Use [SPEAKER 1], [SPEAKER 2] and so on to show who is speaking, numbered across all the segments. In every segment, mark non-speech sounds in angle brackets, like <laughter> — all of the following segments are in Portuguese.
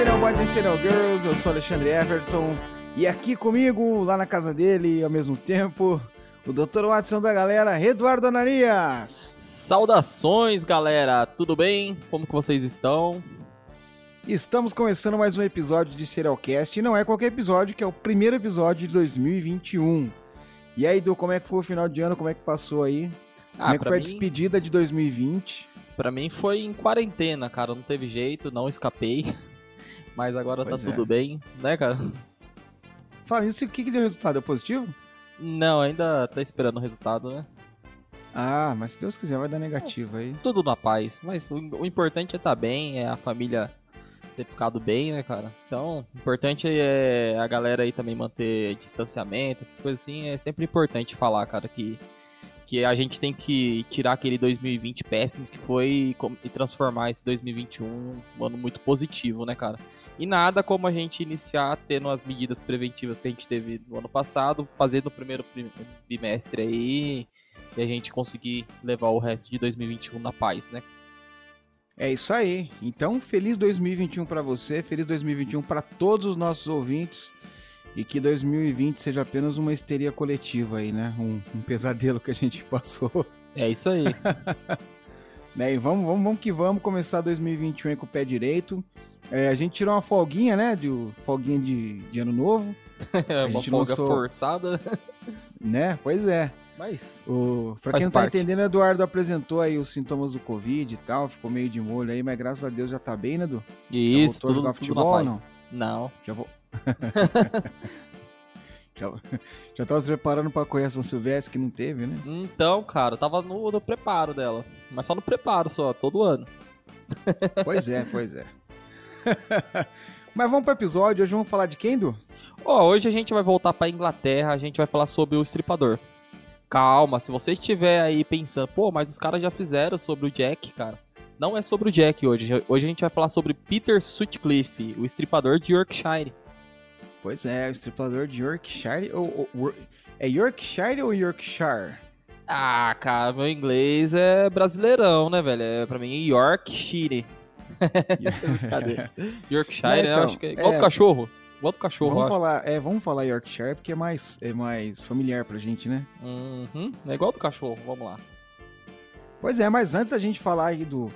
[SPEAKER 1] Serial Boys e Serial Girls, eu sou Alexandre Everton e aqui comigo, lá na casa dele, ao mesmo tempo, o Dr. Watson da galera, Eduardo Ananias.
[SPEAKER 2] Saudações, galera, tudo bem? Como que vocês estão?
[SPEAKER 1] Estamos começando mais um episódio de Serialcast e não é qualquer episódio, que é o primeiro episódio de 2021. E aí, Edu, como é que foi o final de ano? Como é que passou aí?
[SPEAKER 2] Ah,
[SPEAKER 1] como é que foi a
[SPEAKER 2] mim-
[SPEAKER 1] despedida de 2020?
[SPEAKER 2] Pra mim foi em quarentena, cara, não teve jeito, não escapei. <laughs> Mas agora
[SPEAKER 1] Pois
[SPEAKER 2] tá
[SPEAKER 1] é.
[SPEAKER 2] tudo bem, né, cara?
[SPEAKER 1] Fala isso, o que, que deu resultado? É positivo?
[SPEAKER 2] Não, ainda tá esperando o resultado, né?
[SPEAKER 1] Ah, mas se Deus quiser vai dar negativo aí.
[SPEAKER 2] Tudo na paz, mas o, o importante é estar bem, é a família ter ficado bem, né, cara? Então, o importante é a galera aí também manter distanciamento, essas coisas assim, é sempre importante falar, cara, que, que a gente tem que tirar aquele 2020 péssimo que foi e e transformar esse 2021 um ano muito positivo, né, cara? E nada como a gente iniciar tendo as medidas preventivas que a gente teve no ano passado, fazer no primeiro prim- bimestre aí, e a gente conseguir levar o resto de 2021 na paz, né?
[SPEAKER 1] É isso aí. Então, feliz 2021 pra você, feliz 2021 pra todos os nossos ouvintes e que 2020 seja apenas uma histeria coletiva aí, né? Um, um pesadelo que a gente <laughs> passou.
[SPEAKER 2] É isso aí. <laughs>
[SPEAKER 1] Né? E vamos, vamos, vamos que vamos começar 2021 aí com o pé direito. É, a gente tirou uma folguinha, né? De folguinha de, de ano novo, <laughs>
[SPEAKER 2] uma
[SPEAKER 1] gente
[SPEAKER 2] folga
[SPEAKER 1] lançou-
[SPEAKER 2] forçada.
[SPEAKER 1] né? Pois é.
[SPEAKER 2] Mas
[SPEAKER 1] O, pra quem não tá
[SPEAKER 2] parte.
[SPEAKER 1] entendendo, o Eduardo apresentou aí os sintomas do Covid e tal, ficou meio de molho aí, mas graças a Deus já tá bem, né, Edu?
[SPEAKER 2] isso,
[SPEAKER 1] voltou a
[SPEAKER 2] tudo,
[SPEAKER 1] jogar
[SPEAKER 2] tudo
[SPEAKER 1] futebol ou não?
[SPEAKER 2] Não.
[SPEAKER 1] Já vou. <laughs> já, <laughs> já tava se preparando pra correr a São Silvestre, que não teve, né?
[SPEAKER 2] Então, cara, eu tava no, no preparo dela. Mas só no preparo só, todo ano. <laughs>
[SPEAKER 1] Pois é, pois é. <laughs> Mas vamos pro episódio, hoje vamos falar de quem, Du?
[SPEAKER 2] Ó, hoje a gente vai voltar pra Inglaterra, a gente vai falar sobre o estripador. Calma, se você estiver aí pensando, pô, mas os caras já fizeram sobre o Jack, cara. Não é sobre o Jack hoje. Hoje a gente vai falar sobre Peter Sutcliffe, o estripador de Yorkshire.
[SPEAKER 1] Pois é, o estripador de Yorkshire. Ou, ou- é Yorkshire ou Yorkshire?
[SPEAKER 2] Ah, cara, meu inglês é brasileirão, né, velho? É, pra mim, Yorkshire. Cadê? <laughs> Yorkshire, né?
[SPEAKER 1] então,
[SPEAKER 2] Acho que é igual
[SPEAKER 1] é.
[SPEAKER 2] do cachorro. Igual do cachorro,
[SPEAKER 1] Vamos falar, é, vamos falar Yorkshire porque é mais, é mais familiar pra gente, né?
[SPEAKER 2] Uhum, é igual do cachorro, vamos lá.
[SPEAKER 1] Pois é, mas antes da gente falar aí do,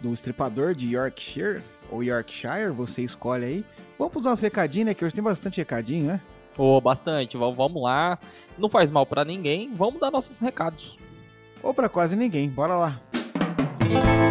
[SPEAKER 1] do estripador de Yorkshire, ou Yorkshire, você escolhe aí. Vamos pros nossos recadinhos, né? Que hoje tem bastante recadinho, né?
[SPEAKER 2] Pô, bastante, vamos, vamos lá. Não faz mal pra ninguém, vamos dar nossos recados.
[SPEAKER 1] Ou pra quase ninguém, bora lá. E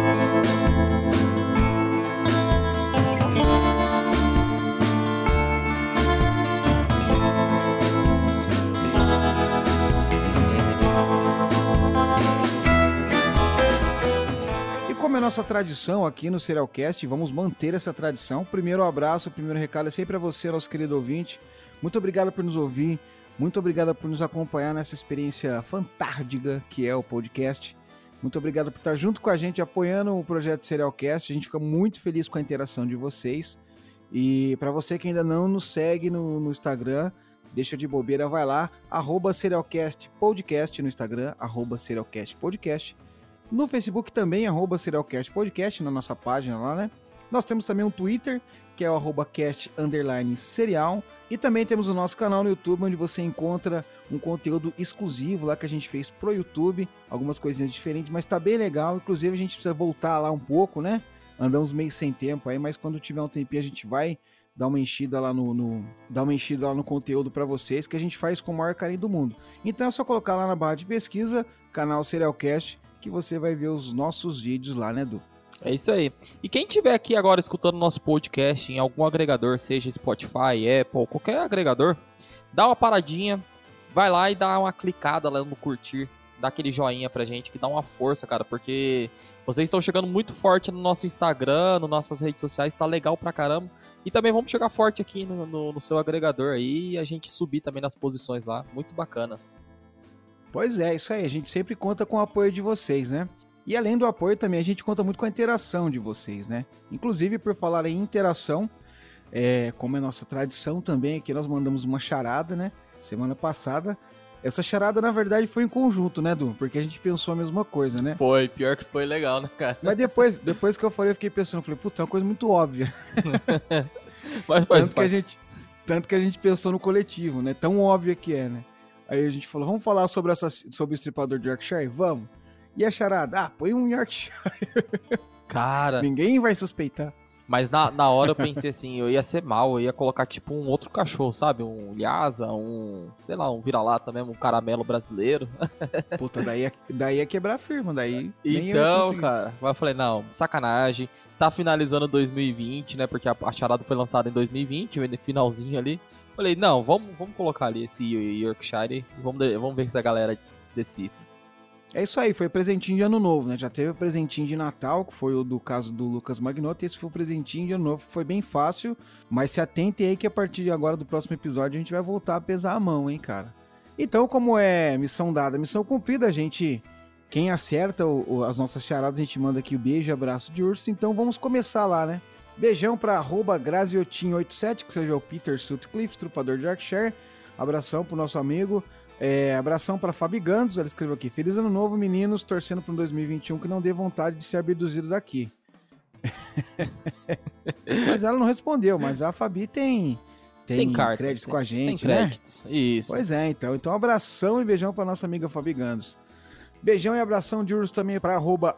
[SPEAKER 1] nossa tradição aqui no Serialcast, vamos manter essa tradição. Primeiro abraço, primeiro recado é sempre a você, nosso querido ouvinte. Muito obrigado por nos ouvir, muito obrigado por nos acompanhar nessa experiência fantástica que é o podcast. Muito obrigado por estar junto com a gente, apoiando o projeto Serialcast. A gente fica muito feliz com a interação de vocês. E para você que ainda não nos segue no, no Instagram, deixa de bobeira, vai lá, arroba Serialcast Podcast no Instagram, arroba Serialcast Podcast. No Facebook também, arroba Serialcast Podcast, na nossa página lá, né? Nós temos também um Twitter, que é o arroba cast underline serial. E também temos o nosso canal no YouTube, onde você encontra um conteúdo exclusivo lá que a gente fez pro YouTube. Algumas coisinhas diferentes, mas tá bem legal. Inclusive, a gente precisa voltar lá um pouco, né? Andamos meio sem tempo aí, mas quando tiver um tempinho a gente vai dar uma enchida lá no, no- dar uma enchida lá no conteúdo para vocês, que a gente faz com o maior carinho do mundo. Então é só colocar lá na barra de pesquisa, canal Serialcast, que você vai ver os nossos vídeos lá, né, Du?
[SPEAKER 2] É isso aí. E quem tiver aqui agora escutando nosso podcast em algum agregador, seja Spotify, Apple, qualquer agregador, dá uma paradinha, vai lá e dá uma clicada lá no curtir, dá aquele joinha pra gente, que dá uma força, cara, porque vocês estão chegando muito forte no nosso Instagram, nas nossas redes sociais, tá legal pra caramba. E também vamos chegar forte aqui no, no- no seu agregador aí e a gente subir também nas posições lá. Muito bacana.
[SPEAKER 1] Pois é, isso aí. A gente sempre conta com o apoio de vocês, né? E além do apoio, também a gente conta muito com a interação de vocês, né? Inclusive, por falar em interação, é, como é nossa tradição também, aqui nós mandamos uma charada, né? Semana passada. Essa charada, na verdade, foi em conjunto, né, Du? Porque a gente pensou a mesma coisa, né?
[SPEAKER 2] Foi, pior que foi legal, né, cara?
[SPEAKER 1] Mas depois, depois que eu falei, eu fiquei pensando, falei, puta, é uma coisa muito óbvia. <laughs>
[SPEAKER 2] Mas, mas,
[SPEAKER 1] tanto, que a gente, tanto que a gente pensou no coletivo, né? Tão óbvia que é, né? Aí a gente falou, vamos falar sobre, essa, sobre o estripador de Yorkshire? Vamos. E a charada? Ah, põe um Yorkshire. <laughs>
[SPEAKER 2] Cara.
[SPEAKER 1] Ninguém vai suspeitar.
[SPEAKER 2] Mas na, na hora eu <laughs> pensei assim, eu ia ser mal, eu ia colocar tipo um outro cachorro, sabe? Um Lhasa, um, sei lá, um vira-lata mesmo, um caramelo brasileiro. <laughs>
[SPEAKER 1] Puta, daí ia, daí ia quebrar firma, daí
[SPEAKER 2] Então, cara, mas eu falei, não, sacanagem. Tá finalizando 2020, né? Porque a, a charada foi lançada em 2020, no finalzinho ali. Falei, não, vamos, vamos colocar ali esse Yorkshire e vamos, vamos ver se a galera decifra.
[SPEAKER 1] É isso aí, foi presentinho de ano novo, né? Já teve o presentinho de Natal, que foi o do caso do Lucas Magnotta, e esse foi o presentinho de ano novo, que foi bem fácil, mas se atentem aí que a partir de agora do próximo episódio a gente vai voltar a pesar a mão, hein, cara. Então, como é missão dada, missão cumprida, a gente. Quem acerta o, o, as nossas charadas, a gente manda aqui o beijo e abraço de urso. Então vamos começar lá, né? Beijão pra arroba Graziotin87, que seja o Peter Sutcliffe, trupador de Yorkshire. Abração pro nosso amigo. É, abração para Fabi Gandos, ela escreveu aqui: Feliz ano novo, meninos, torcendo para um 2021 que não dê vontade de ser abduzido daqui. <laughs> mas ela não respondeu, mas a Fabi tem tem, tem carta, crédito tem, com a gente, né?
[SPEAKER 2] Isso.
[SPEAKER 1] Pois é, então. Então, abração e beijão para nossa amiga Fabi Gandos. Beijão e abração de urso também para arroba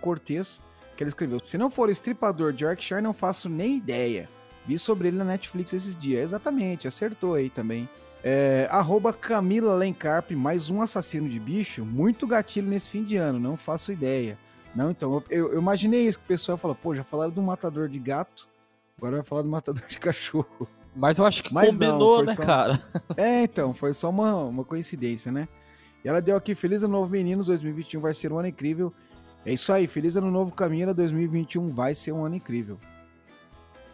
[SPEAKER 1] Cortez, que ele escreveu: Se não for estripador de Yorkshire, não faço nem ideia. Vi sobre ele na Netflix esses dias. Exatamente, acertou aí também. É, arroba Camila Lencarp, mais um assassino de bicho. Muito gatilho nesse fim de ano, não faço ideia. Não, então, eu, eu imaginei isso, que o pessoal falou, pô, já falaram do matador de gato, agora vai falar do matador de cachorro.
[SPEAKER 2] Mas eu acho que Mas combinou, não, né, só... cara?
[SPEAKER 1] É, então, foi só uma, uma coincidência, né? E ela deu aqui, feliz ano novo, meninos, 2021 vai ser um ano incrível. É isso aí, feliz ano novo, Camila, 2021 vai ser um ano incrível.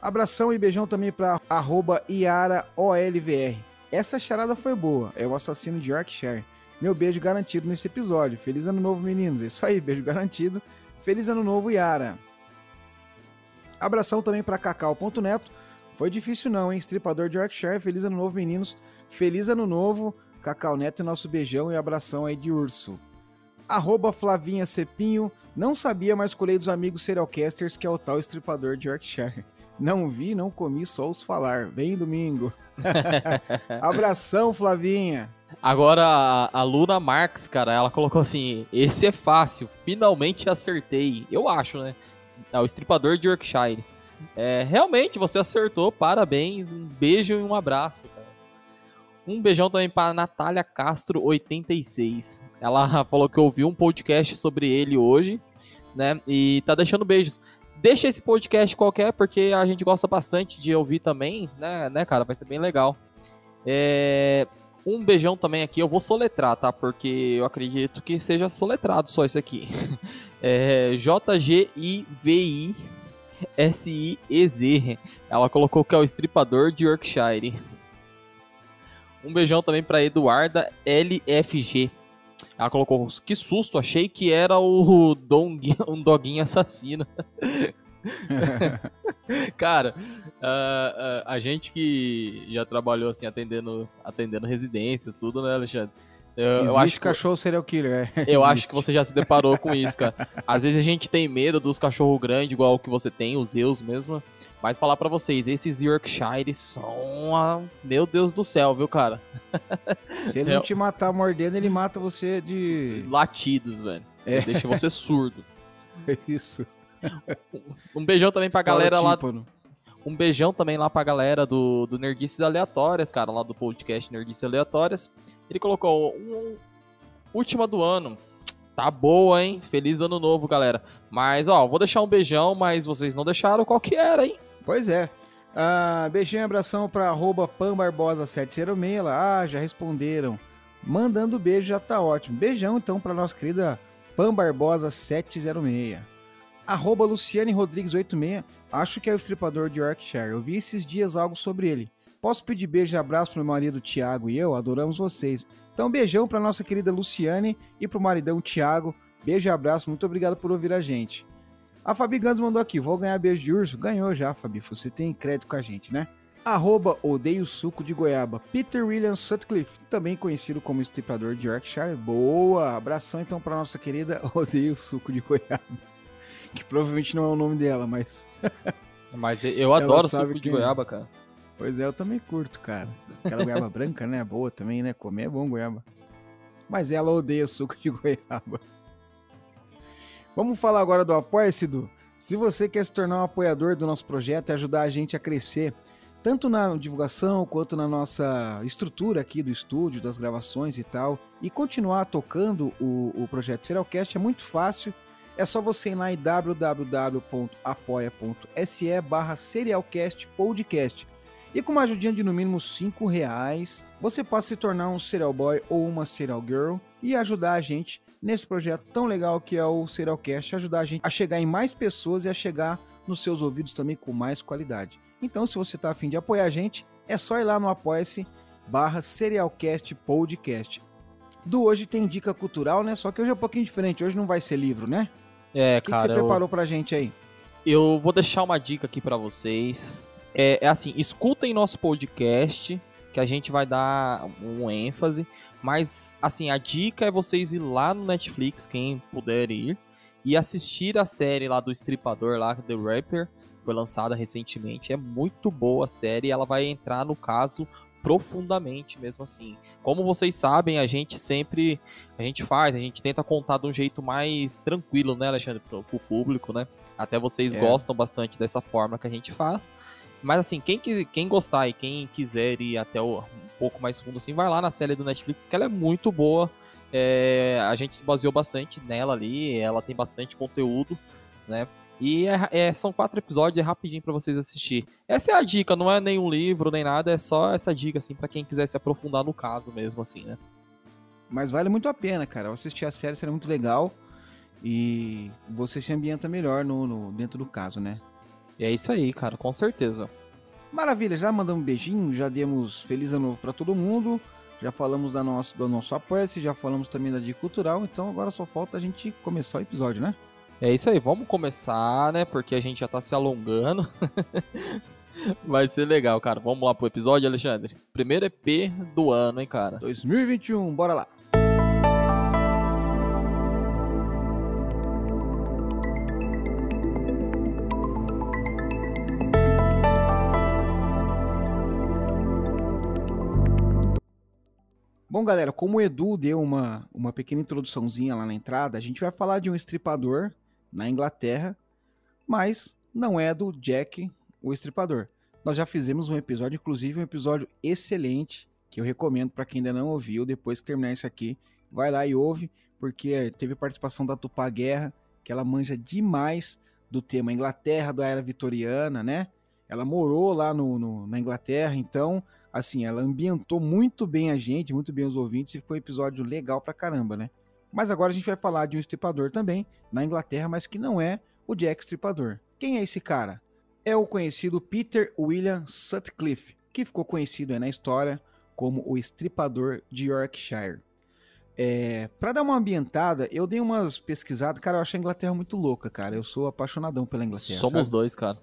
[SPEAKER 1] Abração e beijão também para IaraOLVR. Essa charada foi boa. É o assassino de Yorkshire. Meu beijo garantido nesse episódio. Feliz ano novo, meninos. É isso aí, beijo garantido. Feliz ano novo, Yara. Abração também para Cacau.neto. Foi difícil não, hein? Estripador de Yorkshire. Feliz ano novo, meninos. Feliz ano novo. Cacau Neto, nosso beijão e abração aí de urso. Arroba Flavinha Cepinho. Não sabia, mas colhei dos amigos serialcasters que é o tal estripador de Yorkshire. Não vi, não comi, só os falar. Vem domingo. <laughs> Abração, Flavinha.
[SPEAKER 2] Agora, a, Luna Marx, cara, ela colocou assim: esse é fácil, finalmente acertei. Eu acho, né? É o estripador de Yorkshire. É, realmente, você acertou, parabéns, um beijo e um abraço, cara. Um beijão também para Natália Castro 86. Ela <laughs> falou que ouviu um podcast sobre ele hoje, né? E tá deixando beijos. Deixa esse podcast qualquer, porque a gente gosta bastante de ouvir também, né, né cara? Vai ser bem legal. É... Um beijão também aqui, eu vou soletrar, tá? Porque eu acredito que seja soletrado só isso aqui. <laughs> É... J-G-I-V-I-S-I-E-Z. Ela colocou que é o estripador de Yorkshire. Um beijão também para Eduarda LFG. Ela colocou, que susto, achei que era o Dong, <laughs> um doguinho assassino. <laughs> Cara, uh, uh, a gente que já trabalhou assim atendendo, atendendo residências, tudo, né, Alexandre?
[SPEAKER 1] Eu, Existe eu acho que, cachorro serial killer.
[SPEAKER 2] É. Eu acho que você já se deparou com isso, cara. Às vezes a gente tem medo dos cachorros grandes, igual o que você tem, os Zeus mesmo. Mas falar para vocês, esses Yorkshires são. A... Meu Deus do céu, viu, cara?
[SPEAKER 1] Se ele é... não te matar mordendo, ele mata você de.
[SPEAKER 2] Latidos, velho. É. Deixa você surdo.
[SPEAKER 1] É <laughs> isso.
[SPEAKER 2] Um beijão também pra Estoura galera lá. Um beijão também lá pra galera do, do Nerdices Aleatórias, cara, lá do podcast Nerdices Aleatórias. Ele colocou um, última do ano. Tá boa, hein? Feliz ano novo, galera. Mas, ó, vou deixar um beijão, mas vocês não deixaram qual que era, hein?
[SPEAKER 1] Pois é. Ah, beijinho e abração pra arroba panbarbosa706. Ah, já responderam. Mandando beijo já tá ótimo. Beijão então pra nossa querida panbarbosa706 arroba Luciane Rodrigues 86, acho que é o estripador de Yorkshire. Eu vi esses dias algo sobre ele. Posso pedir beijo e abraço pro meu marido Tiago e eu? Adoramos vocês. Então, beijão pra nossa querida Luciane e pro maridão Tiago. Beijo e abraço, muito obrigado por ouvir a gente. A Fabi Gans mandou aqui, vou ganhar beijo de urso? Ganhou já, Fabi, você tem crédito com a gente, né? arroba odeio suco de goiaba, Peter William Sutcliffe, também conhecido como estripador de Yorkshire. Boa! Abração então para nossa querida <laughs> odeio suco de goiaba, <laughs> que provavelmente não é o nome dela, mas... <laughs>
[SPEAKER 2] mas eu adoro suco de goiaba, cara.
[SPEAKER 1] Pois é, eu também curto, cara. Aquela goiaba <laughs> branca, né? Boa também, né? Comer é bom goiaba. Mas ela odeia suco de goiaba. Vamos falar agora do Apoia-se, Se você quer se tornar um apoiador do nosso projeto e ajudar a gente a crescer, tanto na divulgação quanto na nossa estrutura aqui do estúdio, das gravações e tal, e continuar tocando o, o projeto Serialcast é muito fácil. É só você ir lá em www.apoia.se barra Serialcast Podcast. E com uma ajudinha de no mínimo 5 reais, você pode se tornar um serial boy ou uma serial girl e ajudar a gente nesse projeto tão legal que é o Serialcast, ajudar a gente a chegar em mais pessoas e a chegar nos seus ouvidos também com mais qualidade. Então, se você está afim de apoiar a gente, é só ir lá no apoia-se barra Serialcast Podcast. Do hoje tem dica cultural, né? Só que hoje é um pouquinho diferente. Hoje não vai ser livro, né?
[SPEAKER 2] É,
[SPEAKER 1] o que
[SPEAKER 2] cara.
[SPEAKER 1] O que você preparou eu... pra gente aí?
[SPEAKER 2] Eu vou deixar uma dica aqui para vocês. É, é, assim, escutem nosso podcast, que a gente vai dar um ênfase. Mas, assim, a dica é vocês ir lá no Netflix, quem puder ir, e assistir a série lá do Estripador, lá, The Rapper, foi lançada recentemente. É muito boa a série, ela vai entrar no caso profundamente mesmo assim. Como vocês sabem, a gente sempre a gente faz, a gente tenta contar de um jeito mais tranquilo, né, Alexandre, pro, pro público, né? Até vocês é. gostam bastante dessa forma que a gente faz. Mas assim, quem, quem gostar e quem quiser ir até o, um pouco mais fundo, assim, vai lá na série do Netflix, que ela é muito boa. É, a gente se baseou bastante nela ali, ela tem bastante conteúdo, né? E é, é, são quatro episódios, é rapidinho para vocês assistir. Essa é a dica, não é nenhum livro nem nada, é só essa dica, assim, para quem quiser se aprofundar no caso mesmo, assim, né?
[SPEAKER 1] Mas vale muito a pena, cara. Eu assistir a série seria muito legal e você se ambienta melhor no, no dentro do caso, né?
[SPEAKER 2] E é isso aí, cara, com certeza.
[SPEAKER 1] Maravilha, já mandamos um beijinho, já demos feliz ano novo para todo mundo, já falamos da nosso, do nosso apoia-se, já falamos também da dica cultural, então agora só falta a gente começar o episódio, né?
[SPEAKER 2] É isso aí, vamos começar, né? Porque a gente já tá se alongando. <laughs> Vai ser legal, cara. Vamos lá pro episódio, Alexandre. Primeiro EP do ano, hein, cara?
[SPEAKER 1] 2021, bora lá. Bom, galera, como o Edu deu uma, uma pequena introduçãozinha lá na entrada, a gente vai falar de um estripador na Inglaterra, mas não é do Jack, o estripador. Nós já fizemos um episódio, inclusive um episódio excelente, que eu recomendo para quem ainda não ouviu, depois que terminar isso aqui, vai lá e ouve, porque teve participação da Tupá Guerra, que ela manja demais do tema Inglaterra, da era vitoriana, né? Ela morou lá no, no, na Inglaterra, então assim, ela ambientou muito bem a gente, muito bem os ouvintes, e ficou um episódio legal pra caramba, né? Mas agora a gente vai falar de um estripador também, na Inglaterra, mas que não é o Jack Estripador. Quem é esse cara? É o conhecido Peter William Sutcliffe, que ficou conhecido na história como o estripador de Yorkshire. É, para dar uma ambientada, eu dei umas pesquisadas, cara, eu acho a Inglaterra muito louca, cara. Eu sou apaixonadão pela Inglaterra.
[SPEAKER 2] Somos
[SPEAKER 1] sabe?
[SPEAKER 2] dois, cara.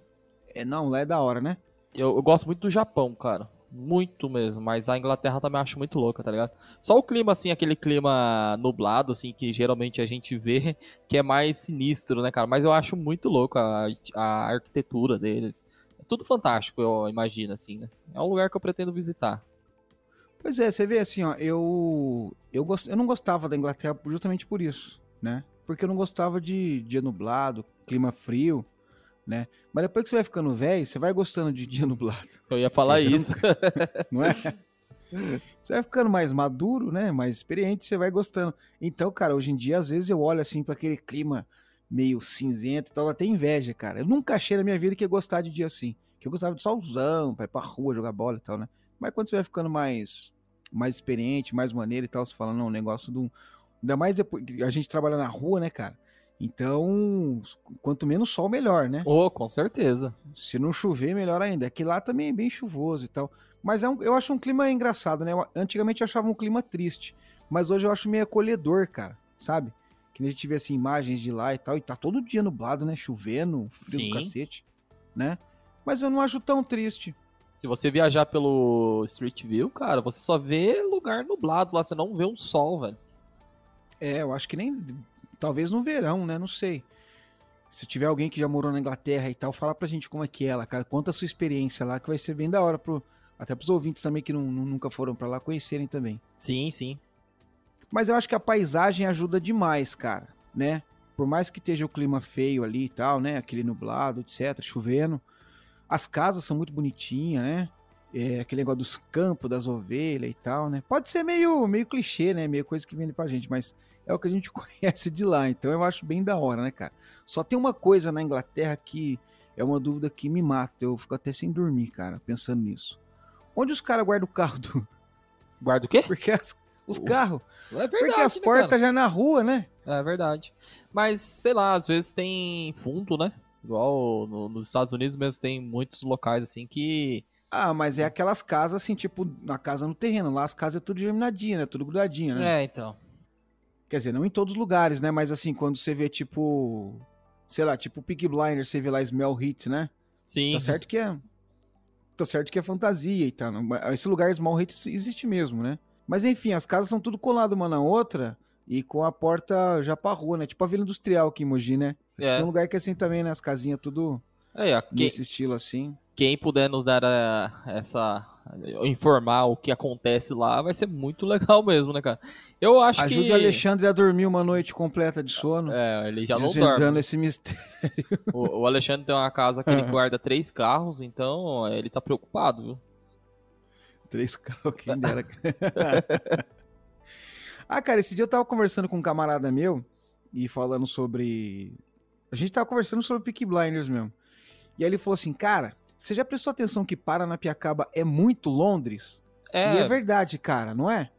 [SPEAKER 1] É, não, lá é da hora, né?
[SPEAKER 2] Eu, eu gosto muito do Japão, cara. Muito mesmo, mas a Inglaterra também acho muito louca, tá ligado? Só o clima, assim, aquele clima nublado, assim, que geralmente a gente vê, que é mais sinistro, né, cara? Mas eu acho muito louco a, a arquitetura deles. É tudo fantástico, eu imagino, assim, né? É um lugar que eu pretendo visitar.
[SPEAKER 1] Pois é, você vê assim, ó, eu eu, gost, eu não gostava da Inglaterra justamente por isso, né? Porque eu não gostava de dia nublado, clima frio né? Mas depois que você vai ficando velho, você vai gostando de dia <laughs> nublado.
[SPEAKER 2] Eu ia falar isso.
[SPEAKER 1] Não, <laughs> não é? <laughs> Você vai ficando mais maduro, né? Mais experiente, você vai gostando. Então, cara, hoje em dia, às vezes eu olho assim para aquele clima meio cinzento e tal, até inveja, cara. Eu nunca achei na minha vida que ia gostar de dia assim. Que eu gostava de solzão, pra ir pra rua, jogar bola e tal, né? Mas quando você vai ficando mais, mais experiente, mais maneiro e tal, você fala, não, o negócio do. Ainda mais depois. A gente trabalha na rua, né, cara? Então, quanto menos sol, melhor, né?
[SPEAKER 2] Oh, com certeza.
[SPEAKER 1] Se não chover, melhor ainda. Aqui lá também é bem chuvoso e tal. Mas é um, eu acho um clima engraçado, né? Eu, antigamente eu achava um clima triste. Mas hoje eu acho meio acolhedor, cara. Sabe? Que a gente vê assim, imagens de lá e tal. E tá todo dia nublado, né? Chovendo, frio Sim. do cacete. Né? Mas eu não acho tão triste.
[SPEAKER 2] Se você viajar pelo Street View, cara, você só vê lugar nublado lá, você não vê um sol, velho.
[SPEAKER 1] É, eu acho que nem. Talvez no verão, né? Não sei. Se tiver alguém que já morou na Inglaterra e tal, fala pra gente como é que é lá, cara. Conta a sua experiência lá, que vai ser bem da hora pro, até pros ouvintes também que não, nunca foram para lá conhecerem também.
[SPEAKER 2] Sim, sim.
[SPEAKER 1] Mas eu acho que a paisagem ajuda demais, cara, né? Por mais que esteja o clima feio ali e tal, né? Aquele nublado, etc, chovendo. As casas são muito bonitinhas, né? É, aquele negócio dos campos, das ovelhas e tal, né? Pode ser meio, meio clichê, né? Meio coisa que vende pra gente, mas é o que a gente <laughs> conhece de lá, então eu acho bem da hora, né, cara? Só tem uma coisa na Inglaterra que é uma dúvida que me mata, eu fico até sem dormir, cara, pensando nisso. Onde os caras guardam o carro do. <laughs>
[SPEAKER 2] Guarda o quê?
[SPEAKER 1] Porque as, os carros.
[SPEAKER 2] É verdade,
[SPEAKER 1] porque as
[SPEAKER 2] né,
[SPEAKER 1] portas
[SPEAKER 2] cara?
[SPEAKER 1] já na rua, né?
[SPEAKER 2] É verdade. Mas, sei lá, às vezes tem fundo, né? Igual no- nos Estados Unidos mesmo tem muitos locais assim que.
[SPEAKER 1] Ah, mas é aquelas casas assim, tipo, na casa no terreno. Lá as casas é tudo germinadinha, né? Tudo grudadinha, né?
[SPEAKER 2] É, então.
[SPEAKER 1] Quer dizer, não em todos os lugares, né? Mas assim, quando você vê, tipo. Sei lá, tipo Pig Blinder, você vê lá Smell Hit, né?
[SPEAKER 2] Sim.
[SPEAKER 1] Tá certo que é. Tá certo que é fantasia e tal. Esse lugar Small Hit existe mesmo, né? Mas enfim, as casas são tudo colado uma na outra e com a porta já pra rua, né? Tipo a Vila Industrial aqui em Mogi, né?
[SPEAKER 2] É.
[SPEAKER 1] Tem um lugar que é assim também, né? As casinhas tudo
[SPEAKER 2] ó, quem,
[SPEAKER 1] nesse estilo assim.
[SPEAKER 2] Quem puder nos dar eh, essa. informar o que acontece lá, vai ser muito legal <laughs> mesmo, né, cara? Eu acho
[SPEAKER 1] Ajude
[SPEAKER 2] que.
[SPEAKER 1] o Alexandre a dormir uma noite completa de sono.
[SPEAKER 2] É, ele já não dorme.
[SPEAKER 1] esse mistério. <laughs>
[SPEAKER 2] O, o Alexandre tem uma casa que ele guarda três carros, então ele tá preocupado, viu?
[SPEAKER 1] Três carros, quem dera. <laughs> ah, cara, esse dia eu tava conversando com um camarada meu e falando sobre. A gente tava conversando sobre Peaky Blinders mesmo. E aí ele falou assim, cara, você já prestou atenção que Paranapiacaba é muito Londres?
[SPEAKER 2] É,
[SPEAKER 1] E é verdade, cara, não é?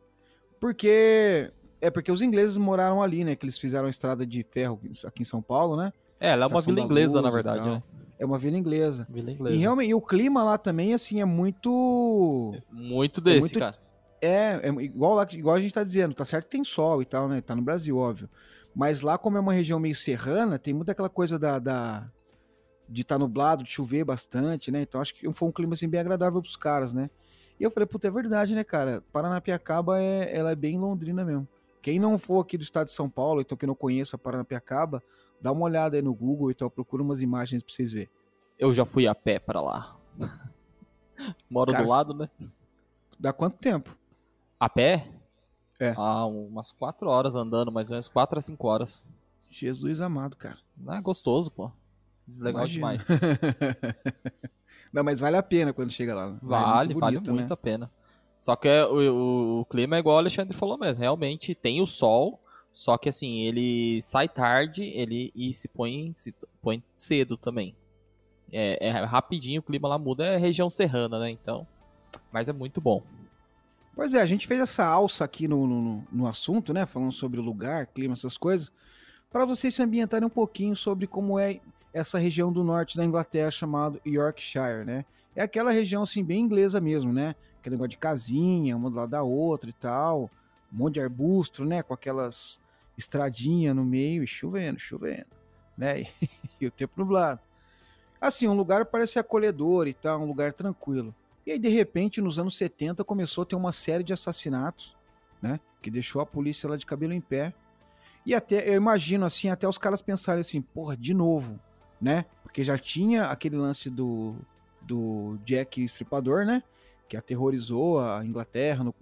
[SPEAKER 1] Porque. É porque os ingleses moraram ali, né? Que eles fizeram a estrada de ferro aqui em São Paulo, né?
[SPEAKER 2] é, ela é uma vila inglesa, na
[SPEAKER 1] e
[SPEAKER 2] verdade, né?
[SPEAKER 1] É uma vila inglesa.
[SPEAKER 2] Vila
[SPEAKER 1] E
[SPEAKER 2] inglesa.
[SPEAKER 1] realmente, e o clima lá também, assim, é muito.
[SPEAKER 2] Muito desse,
[SPEAKER 1] muito-
[SPEAKER 2] cara.
[SPEAKER 1] É, é igual, lá, igual a gente tá dizendo, tá certo que tem sol e tal, né? Tá no Brasil, óbvio. Mas lá, como é uma região meio serrana, tem muita aquela coisa da. da- de estar tá nublado, de chover bastante, né? Então acho que foi um clima assim, bem agradável pros caras, né? E eu falei, puta, é verdade, né, cara? Paranapiacaba é, ela é bem londrina mesmo. Quem não for aqui do estado de São Paulo, então que não conheça Paranapiacaba, dá uma olhada aí no Google, então procura umas imagens pra vocês verem.
[SPEAKER 2] Eu já fui a pé pra lá. <laughs> Moro
[SPEAKER 1] Cara,
[SPEAKER 2] do lado, né?
[SPEAKER 1] Dá quanto tempo?
[SPEAKER 2] A pé?
[SPEAKER 1] É.
[SPEAKER 2] Ah, umas 4 horas andando, mais ou menos 4 a 5 horas.
[SPEAKER 1] Jesus amado, cara.
[SPEAKER 2] Não é gostoso, pô. Legal
[SPEAKER 1] Imagina.
[SPEAKER 2] demais. <laughs>
[SPEAKER 1] Não, mas vale a pena quando chega lá. né? É
[SPEAKER 2] Vale,
[SPEAKER 1] muito
[SPEAKER 2] vale
[SPEAKER 1] bonito,
[SPEAKER 2] muito
[SPEAKER 1] né?
[SPEAKER 2] a pena. Só que é, o, o- o clima é igual o Alexandre falou mesmo. Realmente tem o sol, só que assim, ele sai tarde ele e se põe, se põe cedo também. É, é rapidinho, o clima lá muda, é região serrana, né? Então. Mas é muito bom.
[SPEAKER 1] Pois é, a gente fez essa alça aqui no, no, no assunto, né? Falando sobre o lugar, clima, essas coisas, para vocês se ambientarem um pouquinho sobre como é essa região do norte da Inglaterra chamado Yorkshire, né? É aquela região assim bem inglesa mesmo, né? Aquele negócio de casinha, uma do lado da outra e tal, um monte de arbusto, né? Com aquelas estradinhas no meio e chovendo, chovendo, né? <laughs> E, o tempo nublado. Assim, um lugar parece acolhedor e tal, um lugar tranquilo. E aí, de repente, nos anos 70, começou a ter uma série de assassinatos, né? Que deixou a polícia lá de cabelo em pé. E até, eu imagino, assim, até os caras pensarem assim, porra, de novo, né? Porque já tinha aquele lance do, do Jack Estripador, né? Que aterrorizou a Inglaterra. no-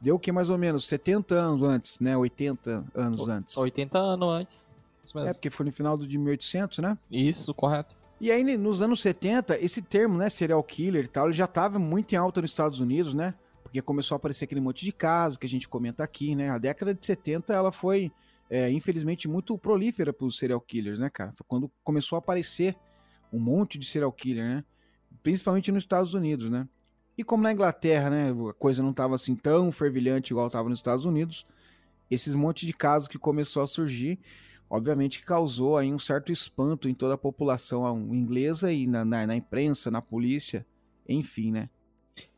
[SPEAKER 1] deu o que mais ou menos? 70 anos antes, né? 80 anos antes.
[SPEAKER 2] 80 anos antes.
[SPEAKER 1] É, porque foi no final do de 1800, né?
[SPEAKER 2] Isso, correto.
[SPEAKER 1] E aí, nos anos 70, esse termo, né, serial killer e tal, ele já tava muito em alta nos Estados Unidos, né? Porque começou a aparecer aquele monte de casos que a gente comenta aqui, né? A década de 70, ela foi, é, infelizmente, muito prolífera pros serial killers, né, cara? Foi quando começou a aparecer um monte de serial killer, né? Principalmente nos Estados Unidos, né? E como na Inglaterra, né, a coisa não tava assim tão fervilhante igual tava nos Estados Unidos, esses monte de casos que começou a surgir, obviamente causou aí um certo espanto em toda a população inglesa e na, na, na imprensa, na polícia, enfim, né?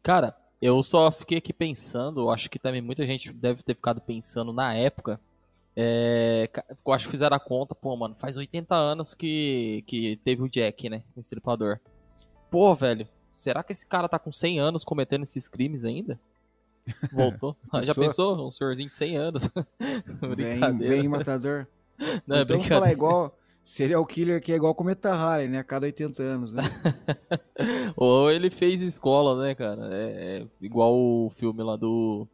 [SPEAKER 2] Cara, eu só fiquei aqui pensando, acho que também muita gente deve ter ficado pensando na época. É, eu acho que fizeram a conta, pô, mano, faz 80 anos que, que teve o Jack, né? O estripador. Pô, velho, será que esse cara tá com 100 anos cometendo esses crimes ainda? <laughs> Voltou. Já pensou? Um senhorzinho de 100 anos. <laughs>
[SPEAKER 1] vem, vem matador. <laughs> Não, é então, é falar igual serial killer que é igual Cometa Halley, né? A cada 80 anos, né?
[SPEAKER 2] Ou ele fez escola, né, cara? É, é, igual o filme lá do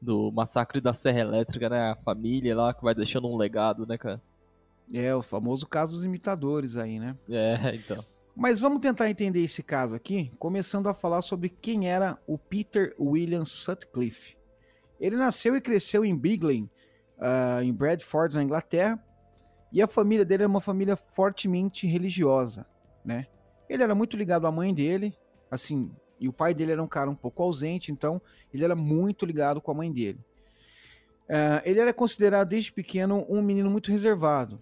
[SPEAKER 2] do Massacre da Serra Elétrica, né? A família lá que vai deixando um legado, né, cara?
[SPEAKER 1] É, o famoso caso dos imitadores aí, né?
[SPEAKER 2] É, então.
[SPEAKER 1] Mas vamos tentar entender esse caso aqui, começando a falar sobre quem era o Peter William Sutcliffe. Ele nasceu e cresceu em Bigley, uh, em Bradford, na Inglaterra, e a família dele era uma família fortemente religiosa, né? Ele era muito ligado à mãe dele, assim, e o pai dele era um cara um pouco ausente, então ele era muito ligado com a mãe dele. Uh, ele era considerado desde pequeno um menino muito reservado,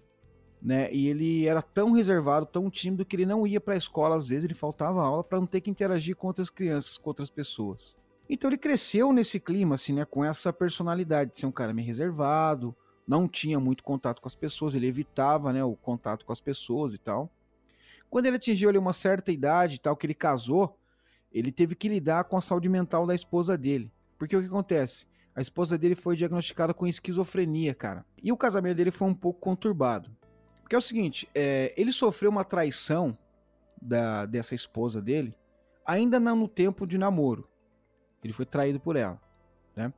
[SPEAKER 1] né? E ele era tão reservado, tão tímido que ele não ia para a escola às vezes, ele faltava aula para não ter que interagir com outras crianças, com outras pessoas. Então ele cresceu nesse clima, assim, né? Com essa personalidade de ser um cara meio reservado, não tinha muito contato com as pessoas, ele evitava, né, o contato com as pessoas e tal. Quando ele atingiu ali uma certa idade tal, que ele casou, ele teve que lidar com a saúde mental da esposa dele. Porque o que acontece? A esposa dele foi diagnosticada com esquizofrenia, cara. E o casamento dele foi um pouco conturbado. Porque é o seguinte, é, ele sofreu uma traição da, dessa esposa dele ainda não no tempo de namoro. Ele foi traído por ela, né?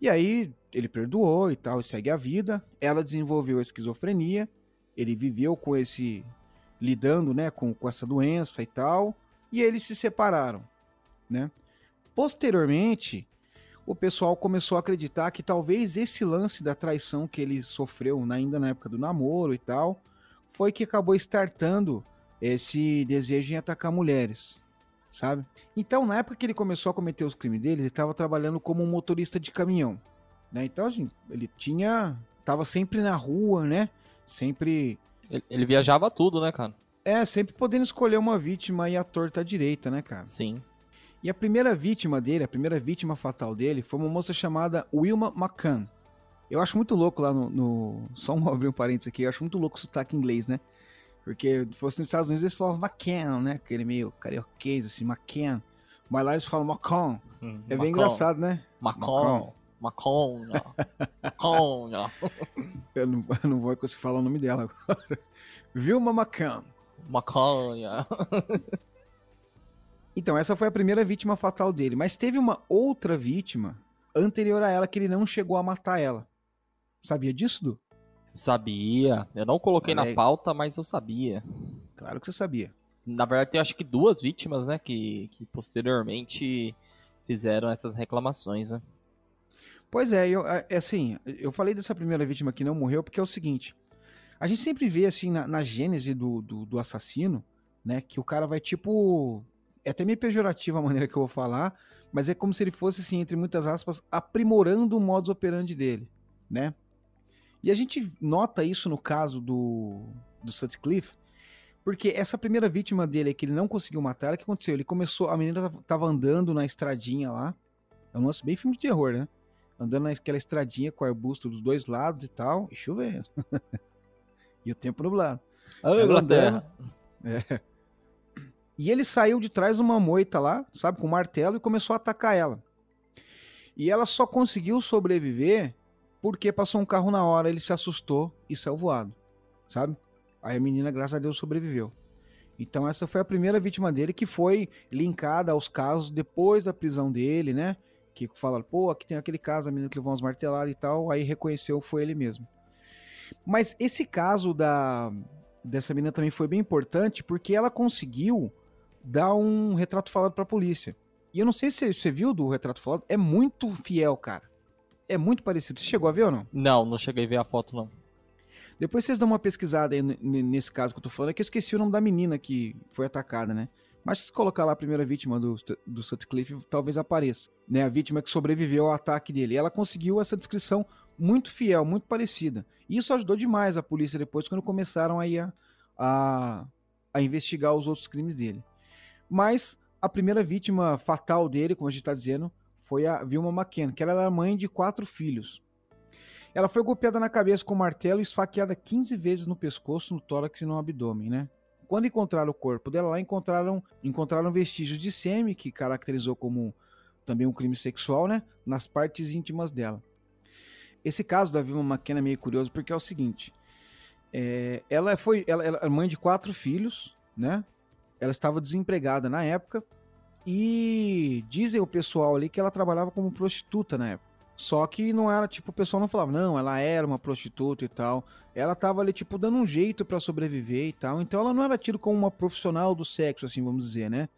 [SPEAKER 1] E aí ele perdoou e tal, e segue a vida. Ela desenvolveu a esquizofrenia. Ele viveu com esse lidando, né, com, com essa doença e tal, e eles se separaram, né? Posteriormente, o pessoal começou a acreditar que talvez esse lance da traição que ele sofreu ainda na época do namoro e tal, foi que acabou startando esse desejo em atacar mulheres, sabe? Então, na época que ele começou a cometer os crimes dele, ele estava trabalhando como um motorista de caminhão, né? Então, assim, ele tinha, tava sempre na rua, né? Sempre
[SPEAKER 2] ele, ele viajava tudo, né, cara?
[SPEAKER 1] É, sempre podendo escolher uma vítima e a torta direita, né, cara?
[SPEAKER 2] Sim.
[SPEAKER 1] E a primeira vítima dele, a primeira vítima fatal dele, foi uma moça chamada Wilma McCann. Eu acho muito louco lá no. no... <laughs> Só um abrir um parênteses aqui, eu acho muito louco o sotaque inglês, né? Porque se fosse nos Estados Unidos eles falavam McCann, né? Aquele meio carioquês, assim, McCann. Mas lá eles falam Macon. Hum, é bem engraçado, né?
[SPEAKER 2] Macon. Macon. Macon.
[SPEAKER 1] eu, não, <laughs> eu não vou conseguir falar o nome dela agora. <laughs> Vilma McCann.
[SPEAKER 2] Macon. <laughs>
[SPEAKER 1] Então, essa foi a primeira vítima fatal dele. Mas teve uma outra vítima anterior a ela que ele não chegou a matar ela. Sabia disso, Du?
[SPEAKER 2] Sabia. Eu não coloquei na pauta, mas eu sabia.
[SPEAKER 1] Claro que você sabia.
[SPEAKER 2] Na verdade, tem acho que duas vítimas, né? Que, que posteriormente fizeram essas reclamações, né?
[SPEAKER 1] Pois é, eu, é, é assim, eu falei dessa primeira vítima que não morreu porque é o seguinte. A gente sempre vê, assim, na, na gênese do, do, do assassino, né? Que o cara vai, tipo, é até meio pejorativa a maneira que eu vou falar, mas é como se ele fosse, assim, entre muitas aspas, aprimorando o modus operandi dele, né? E a gente nota isso no caso do, do Sutcliffe, porque essa primeira vítima dele, que ele não conseguiu matar, o que aconteceu? Ele começou, a menina tava andando na estradinha lá, é um lance bem filme de terror, né? Andando naquela estradinha com arbusto dos dois lados e tal, e chovendo. <laughs> e o tempo nublado.
[SPEAKER 2] Ah, andando,
[SPEAKER 1] é, e ele saiu de trás de uma moita lá, sabe, com um martelo e começou a atacar ela. E ela só conseguiu sobreviver porque passou um carro na hora, ele se assustou e saiu voado, sabe? Aí a menina, graças a Deus, sobreviveu. Então essa foi a primeira vítima dele que foi linkada aos casos depois da prisão dele, né? Que fala, pô, aqui tem aquele caso, a menina que levou umas marteladas e tal, aí reconheceu foi ele mesmo. Mas esse caso da dessa menina também foi bem importante porque ela conseguiu dá um retrato falado pra polícia. E eu não sei se você viu do retrato falado, é muito fiel, cara. É muito parecido. Você chegou a ver ou não?
[SPEAKER 2] Não, não cheguei a ver a foto, não.
[SPEAKER 1] Depois vocês dão uma pesquisada aí nesse caso que eu tô falando, é que eu esqueci o nome da menina que foi atacada, né? Mas se colocar lá a primeira vítima do, do Sutcliffe, talvez apareça. Né? A vítima que sobreviveu ao ataque dele. Ela conseguiu essa descrição muito fiel, muito parecida. Isso ajudou demais a polícia depois, quando começaram aí a, a, a investigar os outros crimes dele. Mas a primeira vítima fatal dele, como a gente está dizendo, foi a Vilma McKenna, que ela era mãe de quatro filhos. Ela foi golpeada na cabeça com um martelo e esfaqueada 15 vezes no pescoço, no tórax e no abdômen, né? quando encontraram o corpo dela lá, encontraram, encontraram vestígios de sêmen, que caracterizou como também um crime sexual, né? Nas partes íntimas dela. Esse caso da Vilma McKenna é meio curioso porque é o seguinte: é, ela foi ela, ela é mãe de quatro filhos, né? Ela estava desempregada na época e dizem o pessoal ali que ela trabalhava como prostituta na época. Só que não era, tipo, o pessoal não falava, não, ela era uma prostituta e tal. Ela tava ali, tipo, dando um jeito para sobreviver e tal. Então ela não era tida como uma profissional do sexo, assim, vamos dizer, né?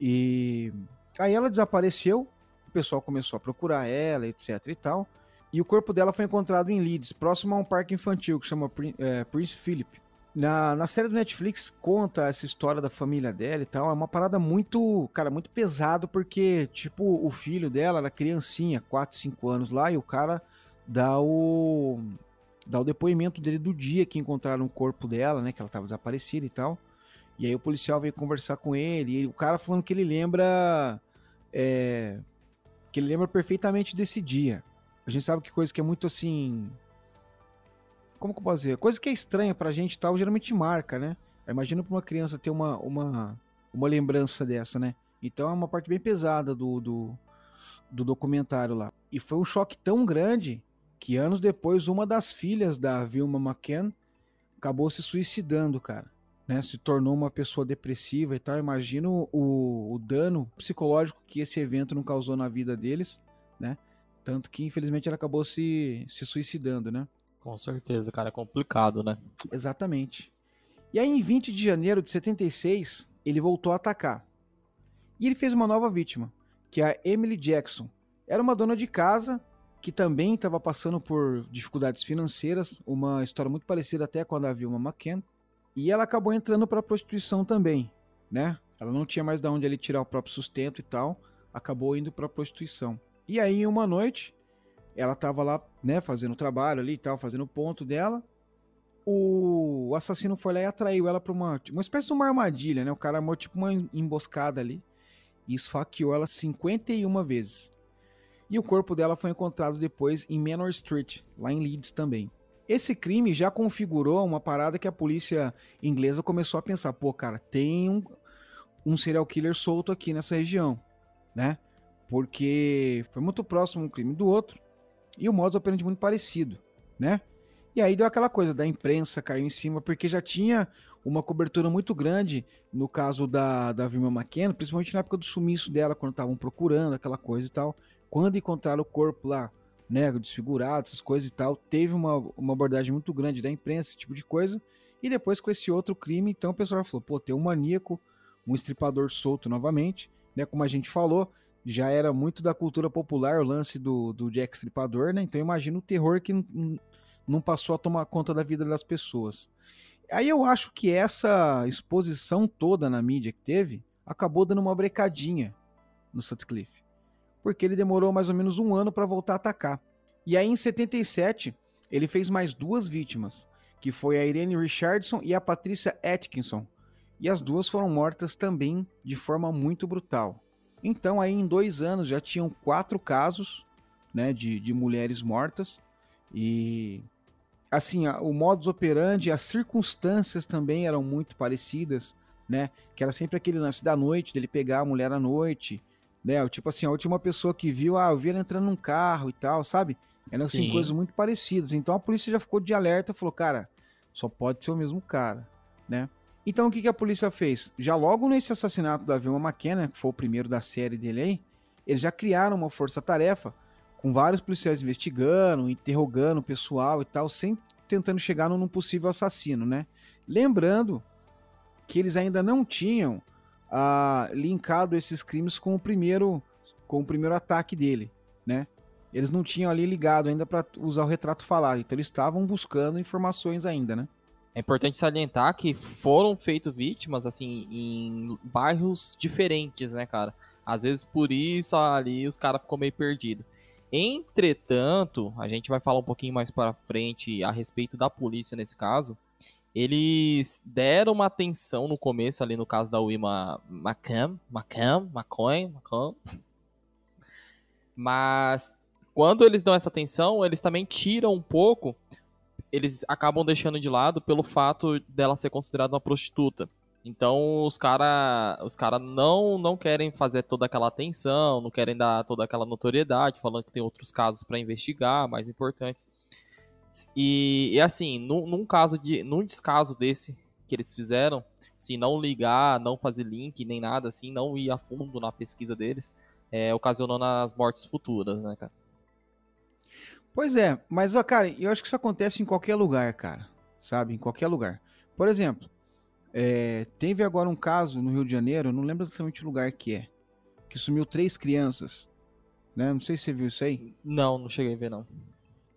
[SPEAKER 1] E aí ela desapareceu, o pessoal começou a procurar ela, etc e tal. E o corpo dela foi encontrado em Leeds, próximo a um parque infantil que chama é, Prince Philip. Na, na série do Netflix conta essa história da família dela e tal. É uma parada muito, cara, muito pesado, porque, tipo, o filho dela era criancinha, 4, 5 anos lá, e o cara dá o. dá o depoimento dele do dia que encontraram o corpo dela, né? Que ela tava desaparecida e tal. E aí o policial veio conversar com ele, e o cara falando que ele lembra. É, que ele lembra perfeitamente desse dia. A gente sabe que coisa que é muito assim como que eu posso dizer? Coisa que é estranha pra gente tal, geralmente marca, né? Imagina pra uma criança ter uma, uma, uma lembrança dessa, né? Então é uma parte bem pesada do, do, do documentário lá. E foi um choque tão grande que anos depois uma das filhas da Vilma McCann acabou se suicidando, cara. Né? Se tornou uma pessoa depressiva e tal. Imagina o, o dano psicológico que esse evento não causou na vida deles, né? Tanto que infelizmente ela acabou se, se suicidando, né?
[SPEAKER 2] Com certeza, cara, é complicado, né?
[SPEAKER 1] Exatamente. E aí, em 20 de janeiro de 76, ele voltou a atacar. E ele fez uma nova vítima, que é a Emily Jackson. Era uma dona de casa que também estava passando por dificuldades financeiras, uma história muito parecida até com a da Vilma McCann. E ela acabou entrando para a prostituição também, né? Ela não tinha mais de onde ele tirar o próprio sustento e tal, acabou indo para a prostituição. E aí, uma noite, ela tava lá, né, fazendo o trabalho ali e tal, fazendo o ponto dela. O assassino foi lá e atraiu ela pra uma, uma espécie de uma armadilha, né? O cara armou tipo uma emboscada ali e esfaqueou ela 51 vezes. E o corpo dela foi encontrado depois em Manor Street, lá em Leeds também. Esse crime já configurou uma parada que a polícia inglesa começou a pensar: pô, cara, tem um, um serial killer solto aqui nessa região, né? Porque foi muito próximo um crime do outro e o modus operandi muito parecido, né? E aí deu aquela coisa da imprensa caiu em cima, porque já tinha uma cobertura muito grande no caso da, da Vilma McKenna, principalmente na época do sumiço dela, quando estavam procurando aquela coisa e tal. Quando encontraram o corpo lá, né, desfigurado, essas coisas e tal, teve uma, uma abordagem muito grande da imprensa, esse tipo de coisa. E depois com esse outro crime, então o pessoal falou, pô, tem um maníaco, um estripador solto novamente, né, como a gente falou, já era muito da cultura popular o lance do, do Jack Stripador, né? Então imagina o terror que não passou a tomar conta da vida das pessoas. Aí eu acho que essa exposição toda na mídia que teve acabou dando uma brecadinha no Sutcliffe. Porque ele demorou mais ou menos um ano para voltar a atacar. E aí em 77 ele fez mais duas vítimas, que foi a Irene Richardson e a Patricia Atkinson. E as duas foram mortas também de forma muito brutal. Então, aí em dois anos já tinham quatro casos né, de, de mulheres mortas. E assim, o modus operandi, as circunstâncias também eram muito parecidas, né? Que era sempre aquele lance da noite, dele pegar a mulher à noite, né? Tipo assim, a última pessoa que viu, ah, eu vi ela entrando num carro e tal, sabe? Eram assim, coisas muito parecidas. Então a polícia já ficou de alerta, falou, cara, só pode ser o mesmo cara, né? Então o que, que a polícia fez? Já logo nesse assassinato da Vilma McKenna, que foi o primeiro da série dele aí, eles já criaram uma força-tarefa com vários policiais investigando, interrogando o pessoal e tal, sempre tentando chegar num possível assassino, né? Lembrando que eles ainda não tinham ah, linkado esses crimes com o primeiro com o primeiro ataque dele, né? Eles não tinham ali ligado ainda para usar o retrato falado, então eles estavam buscando informações ainda, né?
[SPEAKER 2] É importante salientar que foram feitas vítimas, assim, em bairros diferentes, né, cara? Às vezes por isso ali os caras ficou meio perdidos. Entretanto, a gente vai falar um pouquinho mais para frente a respeito da polícia nesse caso. Eles deram uma atenção no começo ali no caso da Wilma McCam, McCam, McCoy, McCam. Mas quando eles dão essa atenção, eles também tiram um pouco eles acabam deixando de lado pelo fato dela ser considerada uma prostituta. Então os caras os cara não, não querem fazer toda aquela atenção, não querem dar toda aquela notoriedade, falando que tem outros casos para investigar, mais importantes. E, e assim, num, num, caso de. num descaso desse que eles fizeram, assim, não ligar, não fazer link, nem nada, assim, não ir a fundo na pesquisa deles, é, ocasionou nas mortes futuras, né, cara?
[SPEAKER 1] Pois é, mas, ó, cara, eu acho que isso acontece em qualquer lugar, cara. Sabe? Em qualquer lugar. Por exemplo, é, teve agora um caso no Rio de Janeiro, não lembro exatamente o lugar que é, que sumiu três crianças. Né? Não sei se você viu isso aí.
[SPEAKER 2] Não, não cheguei a ver, não.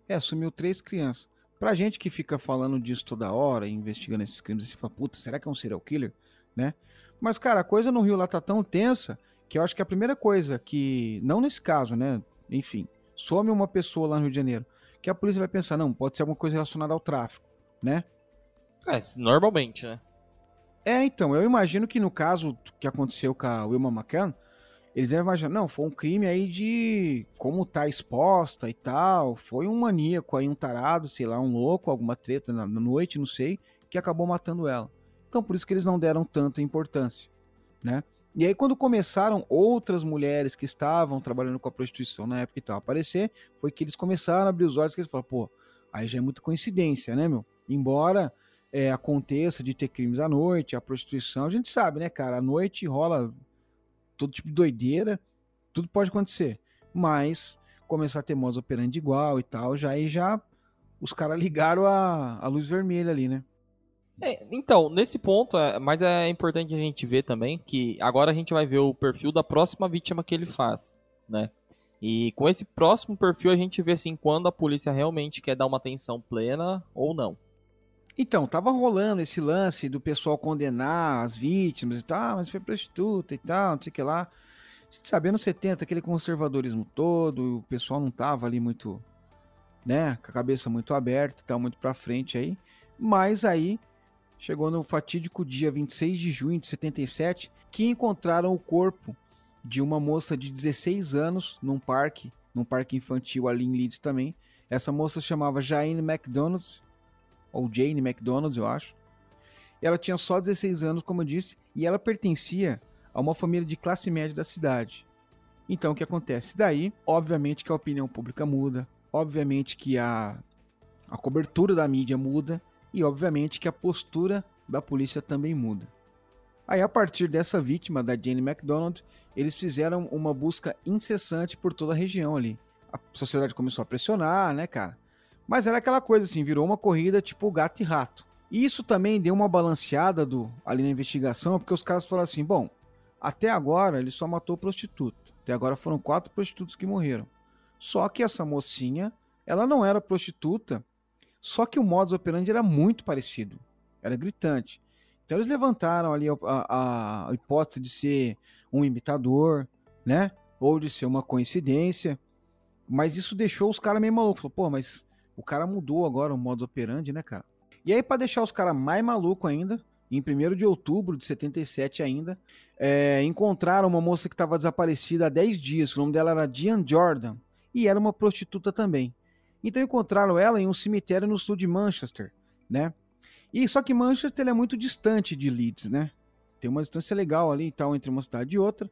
[SPEAKER 1] É, sumiu três crianças. Pra gente que fica falando disso toda hora, investigando esses crimes, você fala, puta, será que é um serial killer? Né? Mas, cara, a coisa no Rio lá tá tão tensa que eu acho que a primeira coisa que, não nesse caso, né? Enfim, some uma pessoa lá no Rio de Janeiro, que a polícia vai pensar, não, pode ser alguma coisa relacionada ao tráfico, né?
[SPEAKER 2] É, normalmente, né?
[SPEAKER 1] É, então, eu imagino que no caso que aconteceu com a Wilma McCann, eles devem imaginar, não, foi um crime aí de como tá exposta e tal, foi um maníaco aí, um tarado, sei lá, um louco, alguma treta na, na noite, não sei, que acabou matando ela. Então, por isso que eles não deram tanta importância, né? E aí, quando começaram outras mulheres que estavam trabalhando com a prostituição na época e tal aparecer, foi que eles começaram a abrir os olhos que eles falaram, pô, aí já é muita coincidência, né, meu? Embora é, aconteça de ter crimes à noite, a prostituição, a gente sabe, né, cara? À noite rola todo tipo de doideira, tudo pode acontecer. Mas começar a ter modos operando igual e tal, já aí já os caras <laughs> ligaram a, a luz vermelha ali, né?
[SPEAKER 2] É, então, nesse ponto, é, mas é importante a gente ver também que agora a gente vai ver o perfil da próxima vítima que ele faz, né? E com esse próximo perfil a gente vê assim quando a polícia realmente quer dar uma atenção plena ou não.
[SPEAKER 1] Então, tava rolando esse lance do pessoal condenar as vítimas e tal, ah, mas foi prostituta e tal, não sei o que lá. A gente sabia nos 70, aquele conservadorismo todo, o pessoal não tava ali muito, né, com a cabeça muito aberta tal, muito pra frente aí. Mas aí, chegou no fatídico dia 26 de junho de 77, que encontraram o corpo de uma moça de 16 anos num parque, num parque infantil ali em Leeds também. Essa moça chamava Jane McDonald ou Jane McDonald, eu acho. Ela tinha só 16 anos, como eu disse, e ela pertencia a uma família de classe média da cidade. Então, o que acontece? Daí, obviamente que a opinião pública muda, obviamente que a, a cobertura da mídia muda, e obviamente que a postura da polícia também muda. Aí, a partir dessa vítima, da Jane McDonald, eles fizeram uma busca incessante por toda a região ali. A sociedade começou a pressionar, né, cara? Mas era aquela coisa assim, virou uma corrida tipo gato e rato. E isso também deu uma balanceada do, ali na investigação, porque os caras falaram assim: bom, até agora ele só matou prostituta. Até agora foram quatro prostitutas que morreram. Só que essa mocinha, ela não era prostituta, só que o modus operandi era muito parecido. Era gritante. Então eles levantaram ali a, a, a hipótese de ser um imitador, né? Ou de ser uma coincidência. Mas isso deixou os caras meio malucos. Falou, pô, mas o cara mudou agora o modo operandi, né, cara? E aí, para deixar os caras mais malucos ainda, em 1 de outubro de 77 ainda, é, encontraram uma moça que estava desaparecida há 10 dias. O nome dela era Jean Jordan. E era uma prostituta também. Então encontraram ela em um cemitério no sul de Manchester, né? E só que Manchester é muito distante de Leeds, né? Tem uma distância legal ali e tal entre uma cidade e outra.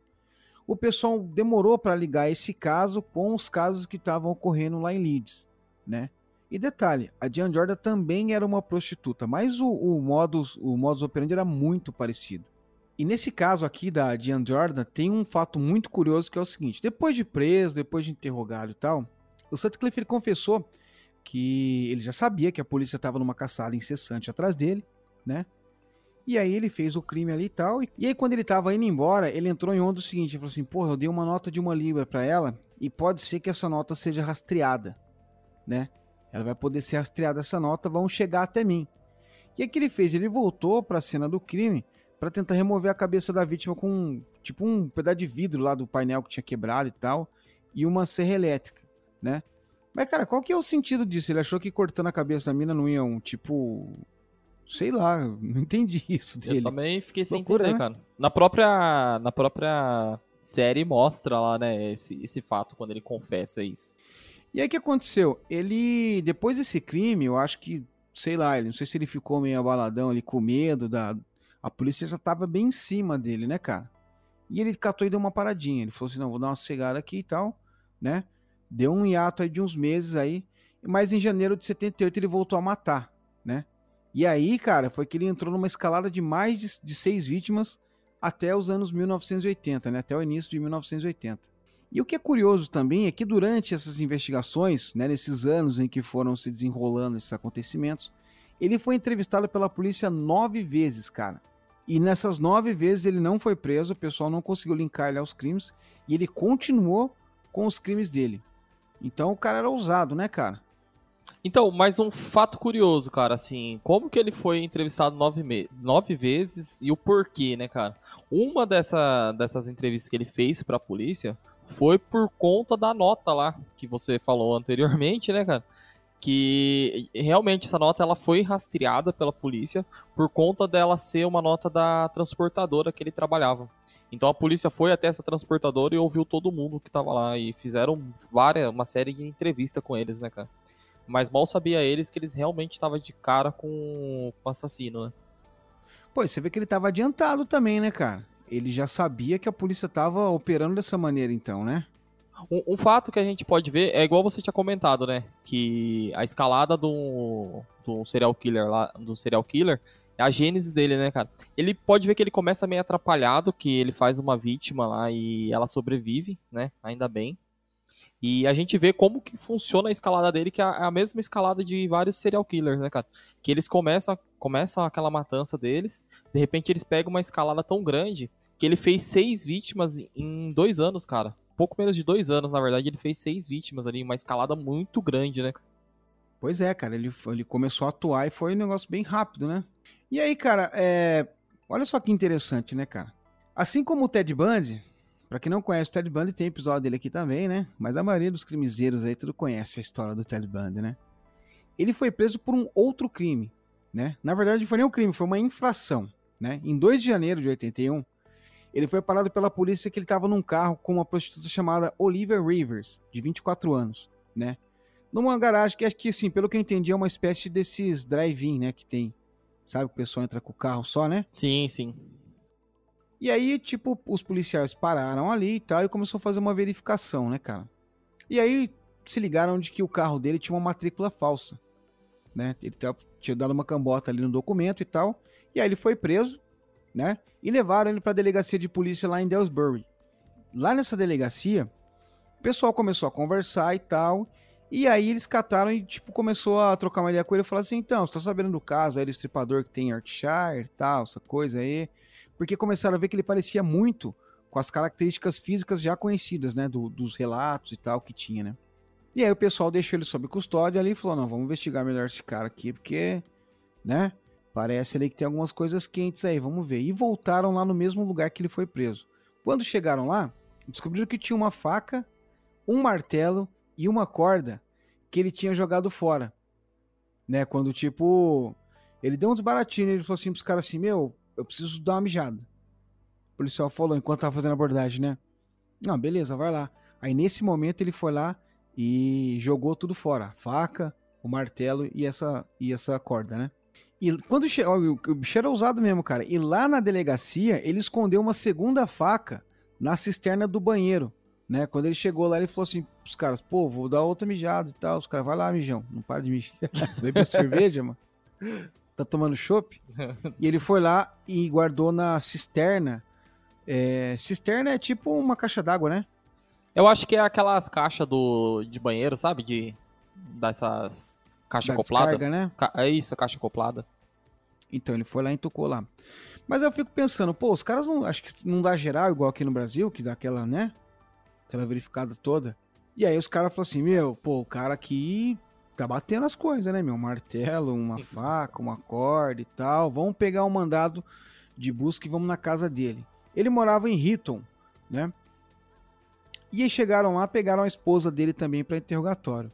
[SPEAKER 1] O pessoal demorou para ligar esse caso com os casos que estavam ocorrendo lá em Leeds, né? E detalhe, a Diane Jordan também era uma prostituta, mas o, o, modus, o modus operandi era muito parecido. E nesse caso aqui da Diane Jordan, tem um fato muito curioso que é o seguinte: depois de preso, depois de interrogado e tal, o Sutcliffe ele confessou que ele já sabia que a polícia estava numa caçada incessante atrás dele, né? E aí ele fez o crime ali e tal. E aí quando ele estava indo embora, ele entrou em onda do seguinte, ele falou assim, porra, eu dei uma nota de uma libra para ela e pode ser que essa nota seja rastreada, né? Ela vai poder ser rastreada essa nota, vão chegar até mim. E o que ele fez? Ele voltou para a cena do crime para tentar remover a cabeça da vítima com tipo um pedaço de vidro lá do painel que tinha quebrado e tal, e uma serra elétrica, né? Mas cara, qual que é o sentido disso? Ele achou que cortando a cabeça da mina não ia um tipo sei lá, <laughs> não entendi isso dele.
[SPEAKER 2] Eu também fiquei sem Loucura, entender, né? cara. Na própria na própria série mostra lá, né, esse, esse fato quando ele confessa isso.
[SPEAKER 1] E aí o que aconteceu? Ele, depois desse crime, eu acho que sei lá, ele não sei se ele ficou meio abaladão ali com medo da a polícia já tava bem em cima dele, né, cara? E ele catou e deu uma paradinha. Ele falou assim: "Não, vou dar uma cegada aqui e tal", né? Deu um hiato aí de uns meses aí, mas em janeiro de 78 ele voltou a matar, né? E aí, cara, foi que ele entrou numa escalada de mais de, de seis vítimas até os anos 1980, né? Até o início de 1980. E o que é curioso também é que durante essas investigações, né, nesses anos em que foram se desenrolando esses acontecimentos, ele foi entrevistado pela polícia nove vezes, cara. E nessas nove vezes ele não foi preso, o pessoal não conseguiu linkar ele aos crimes e ele continuou com os crimes dele. Então o cara era ousado, né, cara?
[SPEAKER 2] Então, mais um fato curioso, cara, assim, como que ele foi entrevistado nove, nove vezes e o porquê, né, cara? Uma dessa, dessas entrevistas que ele fez pra polícia foi por conta da nota lá que você falou anteriormente, né, cara? Que realmente essa nota ela foi rastreada pela polícia por conta dela ser uma nota da transportadora que ele trabalhava. Então a polícia foi até essa transportadora e ouviu todo mundo que tava lá e fizeram várias, uma série de entrevistas com eles, né, cara? Mas mal sabia eles que eles realmente estavam de cara com o assassino, né?
[SPEAKER 1] Pô, você vê que ele tava adiantado também, né, cara? ele já sabia que a polícia estava operando dessa maneira, então, né?
[SPEAKER 2] Um, um, fato que a gente pode ver é igual você tinha comentado, né? Que a escalada do, do serial killer lá, do serial killer, a gênese dele, né, cara? Ele pode ver que ele começa meio atrapalhado, que ele faz uma vítima lá e ela sobrevive, né? Ainda bem. E a gente vê como que funciona a escalada dele, que é a mesma escalada de vários serial killers, né, cara? Que eles começam, começam aquela matança deles, de repente eles pegam uma escalada tão grande que ele fez seis vítimas em dois anos, cara. Pouco menos de dois anos, na verdade, ele fez seis vítimas ali, uma escalada muito grande, né?
[SPEAKER 1] Pois é, cara, ele, ele começou a atuar e foi um negócio bem rápido, né? E aí, cara, é... olha só que interessante, né, cara? Assim como o Ted Bundy, Pra quem não conhece o Ted Bundy, tem episódio dele aqui também, né? Mas a maioria dos crimezeiros aí tudo conhece a história do Ted Bundy, né? Ele foi preso por um outro crime, né? Na verdade, não foi nem um crime, foi uma infração, né? Em 2 de janeiro de 81, ele foi parado pela polícia que ele estava num carro com uma prostituta chamada Olivia Rivers, de 24 anos, né? Numa garagem que acho que, assim, pelo que eu entendi, é uma espécie desses drive-in, né? Que tem. Sabe que o pessoal entra com o carro só, né?
[SPEAKER 2] Sim, sim.
[SPEAKER 1] E aí, tipo, os policiais pararam ali e tal e começou a fazer uma verificação, né, cara? E aí se ligaram de que o carro dele tinha uma matrícula falsa, né? Ele tinha dado uma cambota ali no documento e tal. E aí ele foi preso, né? E levaram ele para a delegacia de polícia lá em Delsbury. Lá nessa delegacia, o pessoal começou a conversar e tal. E aí eles cataram e, tipo, começou a trocar uma ideia com ele e falar assim: então, você tá sabendo do caso aí do estripador que tem em Yorkshire e tal, essa coisa aí porque começaram a ver que ele parecia muito com as características físicas já conhecidas, né, do, dos relatos e tal que tinha, né. E aí o pessoal deixou ele sob custódia ali e falou, não, vamos investigar melhor esse cara aqui, porque, né, parece ali que tem algumas coisas quentes aí, vamos ver. E voltaram lá no mesmo lugar que ele foi preso. Quando chegaram lá, descobriram que tinha uma faca, um martelo e uma corda que ele tinha jogado fora. Né, quando tipo, ele deu um desbaratinho, ele falou assim pros caras assim, meu, eu preciso dar uma mijada. O policial falou enquanto tava fazendo a abordagem, né? Não, beleza, vai lá. Aí nesse momento ele foi lá e jogou tudo fora, faca, o martelo e essa e essa corda, né? E quando che... o bicho era ousado mesmo, cara. E lá na delegacia, ele escondeu uma segunda faca na cisterna do banheiro, né? Quando ele chegou lá, ele falou assim pros caras, pô, vou dar outra mijada e tal. Os caras, vai lá, mijão, não para de mijar. <laughs> Bebe cerveja, mano tá tomando chopp. e ele foi lá e guardou na cisterna. É, cisterna é tipo uma caixa d'água, né?
[SPEAKER 2] Eu acho que é aquelas caixas do, de banheiro, sabe? De, dessas caixas da acopladas. né? É isso, a caixa acoplada.
[SPEAKER 1] Então, ele foi lá e tocou lá. Mas eu fico pensando, pô, os caras não. Acho que não dá geral igual aqui no Brasil, que dá aquela, né? Aquela verificada toda. E aí os caras falaram assim, meu, pô, o cara aqui tá batendo as coisas, né, meu? Um martelo, uma faca, uma corda e tal. Vamos pegar um mandado de busca e vamos na casa dele. Ele morava em Hitton, né? E aí chegaram lá, pegaram a esposa dele também para interrogatório.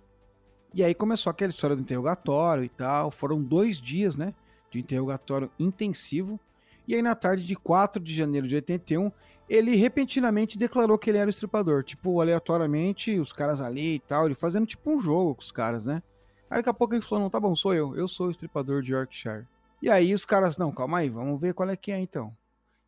[SPEAKER 1] E aí começou aquela história do interrogatório e tal. Foram dois dias, né? De interrogatório intensivo. E aí na tarde de 4 de janeiro de 81, ele repentinamente declarou que ele era o estripador. Tipo, aleatoriamente, os caras ali e tal, ele fazendo tipo um jogo com os caras, né? Aí daqui a pouco ele falou, não, tá bom, sou eu, eu sou o estripador de Yorkshire. E aí os caras, não, calma aí, vamos ver qual é que é então.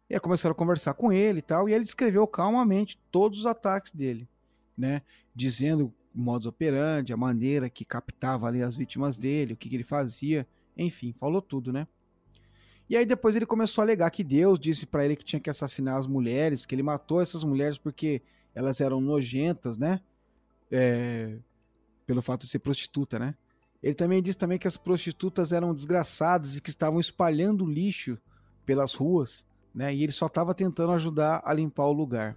[SPEAKER 1] E aí começaram a conversar com ele e tal, e ele descreveu calmamente todos os ataques dele, né? Dizendo modus operandi, a maneira que captava ali as vítimas dele, o que, que ele fazia, enfim, falou tudo, né? E aí depois ele começou a alegar que Deus disse para ele que tinha que assassinar as mulheres, que ele matou essas mulheres porque elas eram nojentas, né? É, pelo fato de ser prostituta, né? Ele também disse também que as prostitutas eram desgraçadas e que estavam espalhando lixo pelas ruas, né? E ele só estava tentando ajudar a limpar o lugar.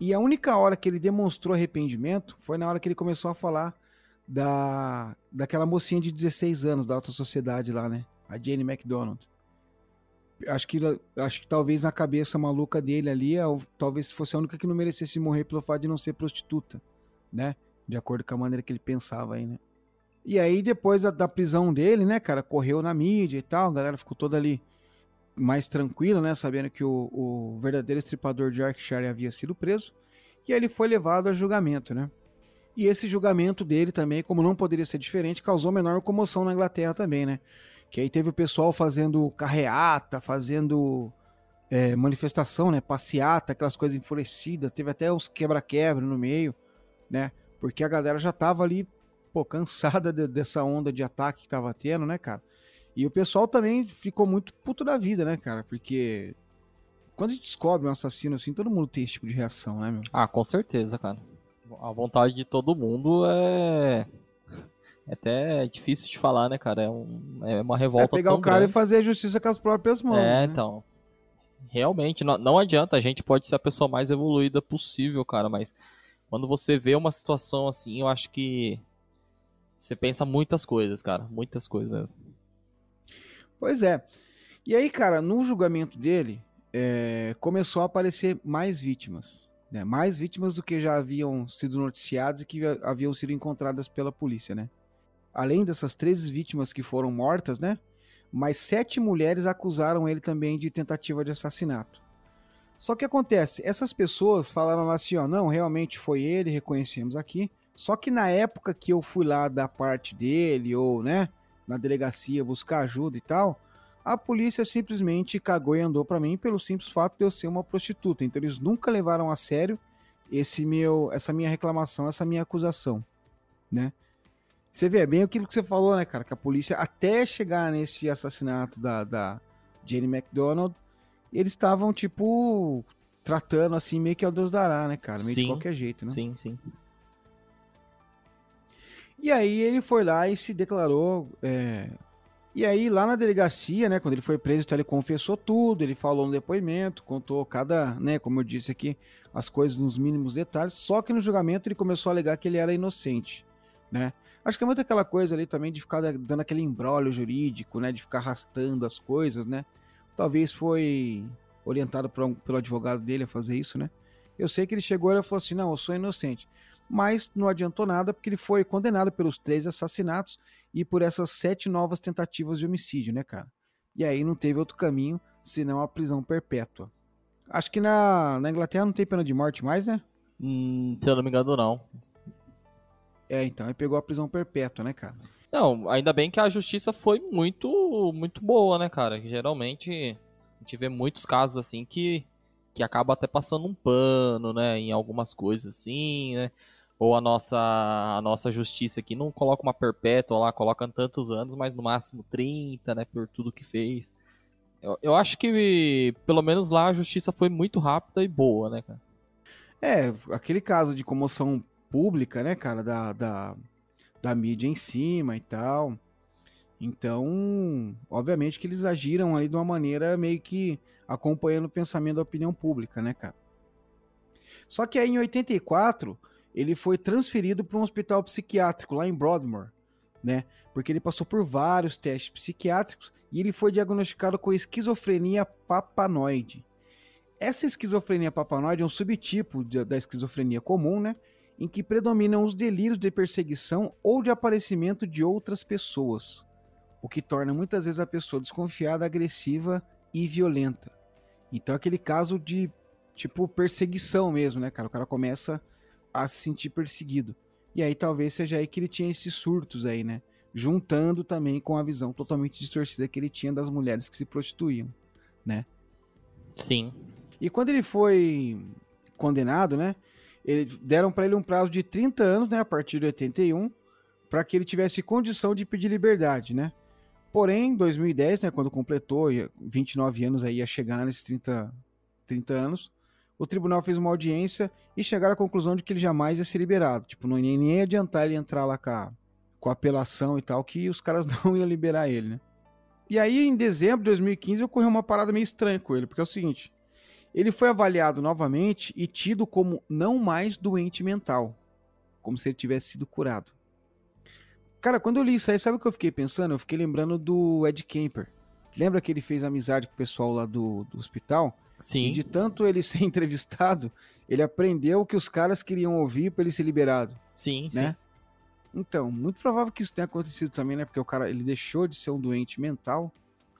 [SPEAKER 1] E a única hora que ele demonstrou arrependimento foi na hora que ele começou a falar da daquela mocinha de 16 anos da alta sociedade lá, né? A Jane McDonald acho que, acho que talvez na cabeça maluca dele ali, é talvez fosse a única que não merecesse morrer pelo fato de não ser prostituta, né? De acordo com a maneira que ele pensava aí, né? E aí, depois da, da prisão dele, né, cara, correu na mídia e tal, a galera ficou toda ali mais tranquila, né, sabendo que o, o verdadeiro estripador de Yorkshire havia sido preso, e aí ele foi levado a julgamento, né? E esse julgamento dele também, como não poderia ser diferente, causou uma enorme comoção na Inglaterra também, né? Que aí teve o pessoal fazendo carreata, fazendo é, manifestação, né? Passeata, aquelas coisas enfurecidas. Teve até uns quebra-quebra no meio, né? Porque a galera já tava ali, pô, cansada de, dessa onda de ataque que tava tendo, né, cara? E o pessoal também ficou muito puto da vida, né, cara? Porque quando a gente descobre um assassino assim, todo mundo tem esse tipo de reação, né, meu?
[SPEAKER 2] Ah, com certeza, cara. A vontade de todo mundo é é até difícil de falar, né, cara? É, um, é uma revolta. É
[SPEAKER 1] pegar
[SPEAKER 2] o
[SPEAKER 1] cara
[SPEAKER 2] grande.
[SPEAKER 1] e fazer a justiça com as próprias mãos.
[SPEAKER 2] É,
[SPEAKER 1] né?
[SPEAKER 2] então. Realmente, não, não adianta, a gente pode ser a pessoa mais evoluída possível, cara, mas quando você vê uma situação assim, eu acho que você pensa muitas coisas, cara, muitas coisas mesmo.
[SPEAKER 1] Pois é. E aí, cara, no julgamento dele, é, começou a aparecer mais vítimas. Né? Mais vítimas do que já haviam sido noticiadas e que haviam sido encontradas pela polícia, né? Além dessas três vítimas que foram mortas, né? Mais sete mulheres acusaram ele também de tentativa de assassinato. Só que acontece, essas pessoas falaram assim, ó, não, realmente foi ele, reconhecemos aqui. Só que na época que eu fui lá da parte dele, ou, né, na delegacia buscar ajuda e tal, a polícia simplesmente cagou e andou para mim pelo simples fato de eu ser uma prostituta. Então eles nunca levaram a sério esse meu, essa minha reclamação, essa minha acusação, né? Você vê, é bem aquilo que você falou, né, cara? Que a polícia, até chegar nesse assassinato da, da Jane McDonald, eles estavam, tipo, tratando assim, meio que ao Deus dará, né, cara? Meio sim, de qualquer jeito, né?
[SPEAKER 2] Sim, sim.
[SPEAKER 1] E aí ele foi lá e se declarou. É... E aí, lá na delegacia, né, quando ele foi preso, então ele confessou tudo, ele falou no depoimento, contou cada, né, como eu disse aqui, as coisas nos mínimos detalhes, só que no julgamento ele começou a alegar que ele era inocente, né? Acho que é muito aquela coisa ali também de ficar dando aquele embrólio jurídico, né? De ficar arrastando as coisas, né? Talvez foi orientado um, pelo advogado dele a fazer isso, né? Eu sei que ele chegou e falou assim: não, eu sou inocente. Mas não adiantou nada porque ele foi condenado pelos três assassinatos e por essas sete novas tentativas de homicídio, né, cara? E aí não teve outro caminho senão a prisão perpétua. Acho que na, na Inglaterra não tem pena de morte mais, né?
[SPEAKER 2] Hum, se eu não me engano, não.
[SPEAKER 1] É, então, ele pegou a prisão perpétua, né, cara?
[SPEAKER 2] Não, ainda bem que a justiça foi muito, muito boa, né, cara? Geralmente a gente vê muitos casos assim que, que acaba até passando um pano, né, em algumas coisas assim, né? Ou a nossa, a nossa justiça aqui não coloca uma perpétua lá, coloca tantos anos, mas no máximo 30, né, por tudo que fez. Eu, eu acho que, pelo menos lá, a justiça foi muito rápida e boa, né, cara?
[SPEAKER 1] É, aquele caso de comoção pública, né, cara, da, da, da mídia em cima e tal. Então, obviamente que eles agiram ali de uma maneira meio que acompanhando o pensamento da opinião pública, né, cara? Só que aí em 84, ele foi transferido para um hospital psiquiátrico lá em Broadmoor, né? Porque ele passou por vários testes psiquiátricos e ele foi diagnosticado com esquizofrenia papanoide. Essa esquizofrenia papanoide é um subtipo da esquizofrenia comum, né? Em que predominam os delírios de perseguição ou de aparecimento de outras pessoas, o que torna muitas vezes a pessoa desconfiada, agressiva e violenta. Então aquele caso de tipo perseguição mesmo, né, cara? O cara começa a se sentir perseguido. E aí talvez seja aí que ele tinha esses surtos aí, né? juntando também com a visão totalmente distorcida que ele tinha das mulheres que se prostituíam, né?
[SPEAKER 2] Sim.
[SPEAKER 1] E quando ele foi condenado, né? Ele, deram para ele um prazo de 30 anos, né? A partir de 81, para que ele tivesse condição de pedir liberdade, né? Porém, em 2010, né, quando completou 29 anos aí ia chegar nesses 30, 30 anos, o tribunal fez uma audiência e chegaram à conclusão de que ele jamais ia ser liberado. Tipo, não ia nem adiantar ele entrar lá com a, com a apelação e tal, que os caras <laughs> não iam liberar ele, né? E aí, em dezembro de 2015, ocorreu uma parada meio estranha com ele, porque é o seguinte: ele foi avaliado novamente e tido como não mais doente mental, como se ele tivesse sido curado. Cara, quando eu li isso aí, sabe o que eu fiquei pensando? Eu fiquei lembrando do Ed Kemper. Lembra que ele fez amizade com o pessoal lá do, do hospital?
[SPEAKER 2] Sim.
[SPEAKER 1] E de tanto ele <laughs> ser entrevistado, ele aprendeu o que os caras queriam ouvir para ele ser liberado.
[SPEAKER 2] Sim,
[SPEAKER 1] né?
[SPEAKER 2] sim.
[SPEAKER 1] Então, muito provável que isso tenha acontecido também, né? Porque o cara ele deixou de ser um doente mental.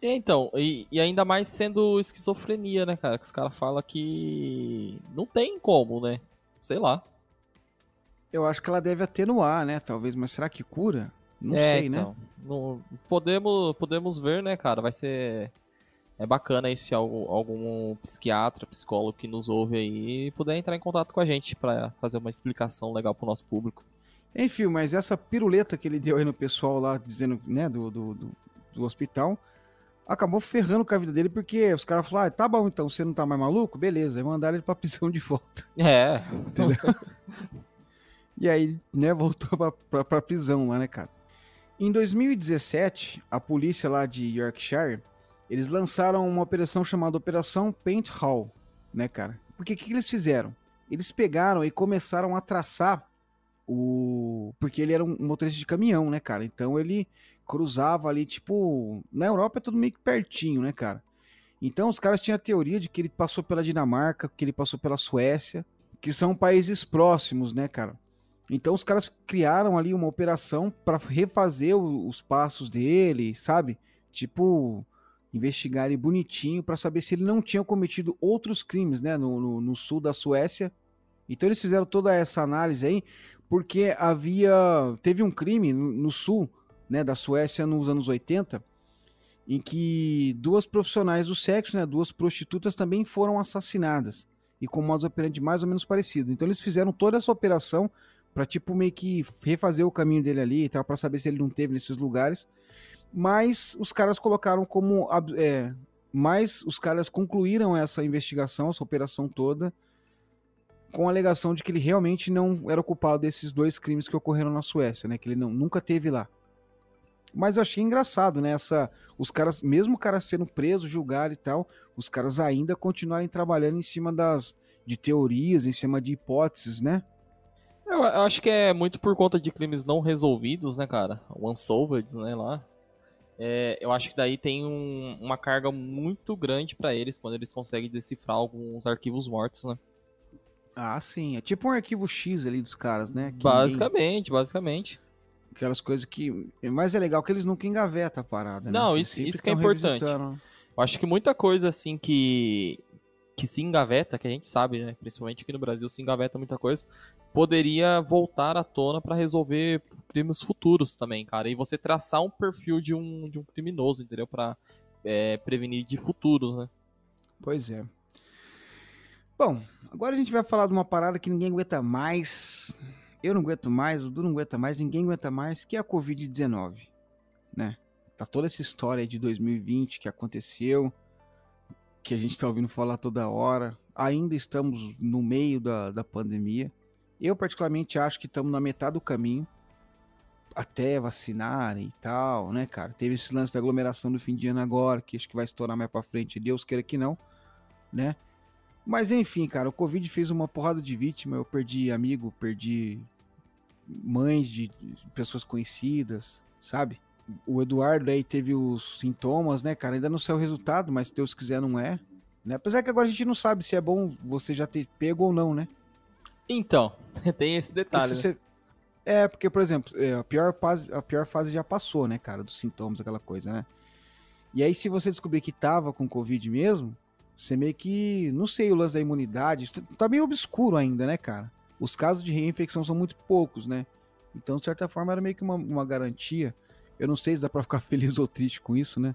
[SPEAKER 2] E, então, e, e ainda mais sendo esquizofrenia, né, cara? Que os caras falam que não tem como, né? Sei lá.
[SPEAKER 1] Eu acho que ela deve atenuar, né? Talvez, mas será que cura? Não
[SPEAKER 2] é,
[SPEAKER 1] sei, né?
[SPEAKER 2] então, Não, podemos, podemos ver, né, cara? Vai ser. É bacana aí se algum, algum psiquiatra, psicólogo que nos ouve aí puder entrar em contato com a gente para fazer uma explicação legal pro nosso público.
[SPEAKER 1] Enfim, mas essa piruleta que ele deu aí no pessoal lá, dizendo, né, do, do, do, do hospital, acabou ferrando com a vida dele, porque os caras falaram, ah, tá bom então, você não tá mais maluco? Beleza, aí mandaram ele pra prisão de volta. <laughs>
[SPEAKER 2] É.
[SPEAKER 1] Entendeu? <laughs> e aí, né, voltou pra, pra, pra prisão lá, né, cara? Em 2017, a polícia lá de Yorkshire, eles lançaram uma operação chamada Operação Paint Hall, né, cara? Porque o que, que eles fizeram? Eles pegaram e começaram a traçar o. Porque ele era um motorista de caminhão, né, cara? Então ele cruzava ali, tipo. Na Europa é tudo meio que pertinho, né, cara? Então os caras tinham a teoria de que ele passou pela Dinamarca, que ele passou pela Suécia, que são países próximos, né, cara? Então os caras criaram ali uma operação para refazer o, os passos dele, sabe? Tipo, investigar ele bonitinho para saber se ele não tinha cometido outros crimes, né, no, no, no, sul da Suécia. Então eles fizeram toda essa análise aí, porque havia teve um crime no, no sul, né, da Suécia nos anos 80, em que duas profissionais do sexo, né, duas prostitutas também foram assassinadas e com modos operandi mais ou menos parecido. Então eles fizeram toda essa operação para tipo meio que refazer o caminho dele ali e tal, para saber se ele não teve nesses lugares. Mas os caras colocaram como é, mas os caras concluíram essa investigação, essa operação toda, com a alegação de que ele realmente não era culpado desses dois crimes que ocorreram na Suécia, né? Que ele não, nunca teve lá. Mas eu achei engraçado, né? Essa, os caras, mesmo o cara sendo preso, julgado e tal, os caras ainda continuarem trabalhando em cima das de teorias, em cima de hipóteses, né?
[SPEAKER 2] Eu, eu, acho que é muito por conta de crimes não resolvidos, né, cara? Unsolved, né, lá. É, eu acho que daí tem um, uma carga muito grande para eles quando eles conseguem decifrar alguns arquivos mortos, né?
[SPEAKER 1] Ah, sim. É tipo um arquivo X ali dos caras, né?
[SPEAKER 2] Que basicamente, ninguém... basicamente.
[SPEAKER 1] Aquelas coisas que. Mas é legal que eles nunca engavetam a parada,
[SPEAKER 2] Não,
[SPEAKER 1] né?
[SPEAKER 2] isso, isso que é importante. Eu acho que muita coisa assim que que se engaveta, que a gente sabe, né, principalmente aqui no Brasil, se engaveta muita coisa, poderia voltar à tona para resolver crimes futuros também, cara. E você traçar um perfil de um, de um criminoso, entendeu? Para é, prevenir de futuros, né?
[SPEAKER 1] Pois é. Bom, agora a gente vai falar de uma parada que ninguém aguenta mais. Eu não aguento mais, o Du não aguenta mais, ninguém aguenta mais, que é a Covid-19, né? Tá toda essa história de 2020 que aconteceu, que a gente está ouvindo falar toda hora. Ainda estamos no meio da, da pandemia. Eu, particularmente, acho que estamos na metade do caminho até vacinarem e tal, né, cara? Teve esse lance da aglomeração do fim de ano agora, que acho que vai estourar mais para frente, Deus queira que não, né? Mas enfim, cara, o Covid fez uma porrada de vítima. Eu perdi amigo, perdi mães de pessoas conhecidas, sabe? o Eduardo aí teve os sintomas, né, cara? Ainda não saiu o resultado, mas Deus quiser não é. Né? Apesar que agora a gente não sabe se é bom você já ter pego ou não, né?
[SPEAKER 2] Então, <laughs> tem esse detalhe. Né? Você...
[SPEAKER 1] É, porque, por exemplo, é, a pior, fase, a pior fase já passou, né, cara? Dos sintomas, aquela coisa, né? E aí, se você descobrir que tava com Covid mesmo, você meio que. Não sei o lance da imunidade. Tá meio obscuro ainda, né, cara? Os casos de reinfecção são muito poucos, né? Então, de certa forma, era meio que uma, uma garantia Eu não sei se dá pra ficar <laughs> feliz ou triste com isso, né?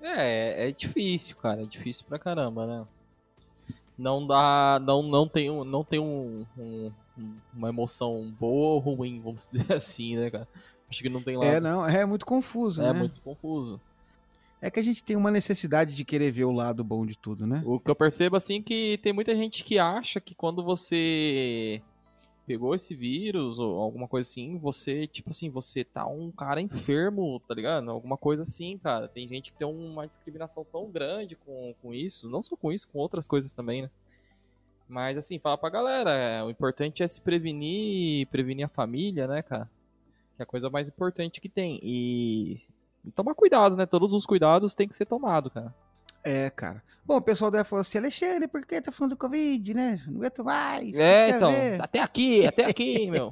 [SPEAKER 2] É, é difícil, cara. É difícil pra caramba, né? Não dá. Não, não tem, um, não tem um, um uma emoção boa ou ruim, vamos <laughs> dizer assim, né, cara? Acho que não tem lá.
[SPEAKER 1] É, não, é muito confuso,
[SPEAKER 2] é
[SPEAKER 1] né?
[SPEAKER 2] muito confuso.
[SPEAKER 1] É que a gente tem uma necessidade de querer ver o lado bom de tudo, né?
[SPEAKER 2] O que eu percebo, assim, que tem muita gente que acha que quando você pegou esse vírus ou alguma coisa assim, você, tipo assim, você tá um cara enfermo, tá ligado? Alguma coisa assim, cara. Tem gente que tem uma discriminação tão grande com, com isso, não só com isso, com outras coisas também, né? Mas assim, fala pra galera, é, o importante é se prevenir, prevenir a família, né, cara? Que é a coisa mais importante que tem. E, e tomar cuidado, né? Todos os cuidados tem que ser tomado, cara.
[SPEAKER 1] É, cara. Bom, o pessoal deve falar assim, Alexandre, por que tá falando do Covid, né? Não aguento mais.
[SPEAKER 2] É, então, até aqui, até aqui, <laughs> meu.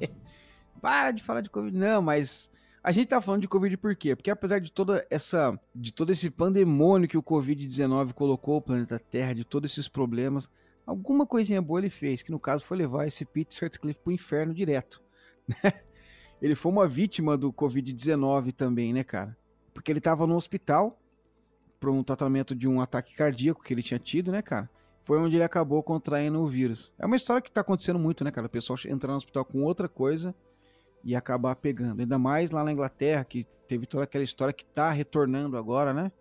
[SPEAKER 1] Para de falar de Covid. Não, mas a gente tá falando de Covid por quê? Porque apesar de toda essa, de todo esse pandemônio que o Covid-19 colocou o planeta Terra, de todos esses problemas, alguma coisinha boa ele fez, que no caso foi levar esse Pete Sutcliffe pro inferno direto, <laughs> né? Ele foi uma vítima do Covid-19 também, né, cara? Porque ele tava no hospital para um tratamento de um ataque cardíaco que ele tinha tido, né, cara? Foi onde ele acabou contraindo o vírus. É uma história que tá acontecendo muito, né, cara? O pessoal entrar no hospital com outra coisa e acabar pegando. Ainda mais lá na Inglaterra, que teve toda aquela história que tá retornando agora, né?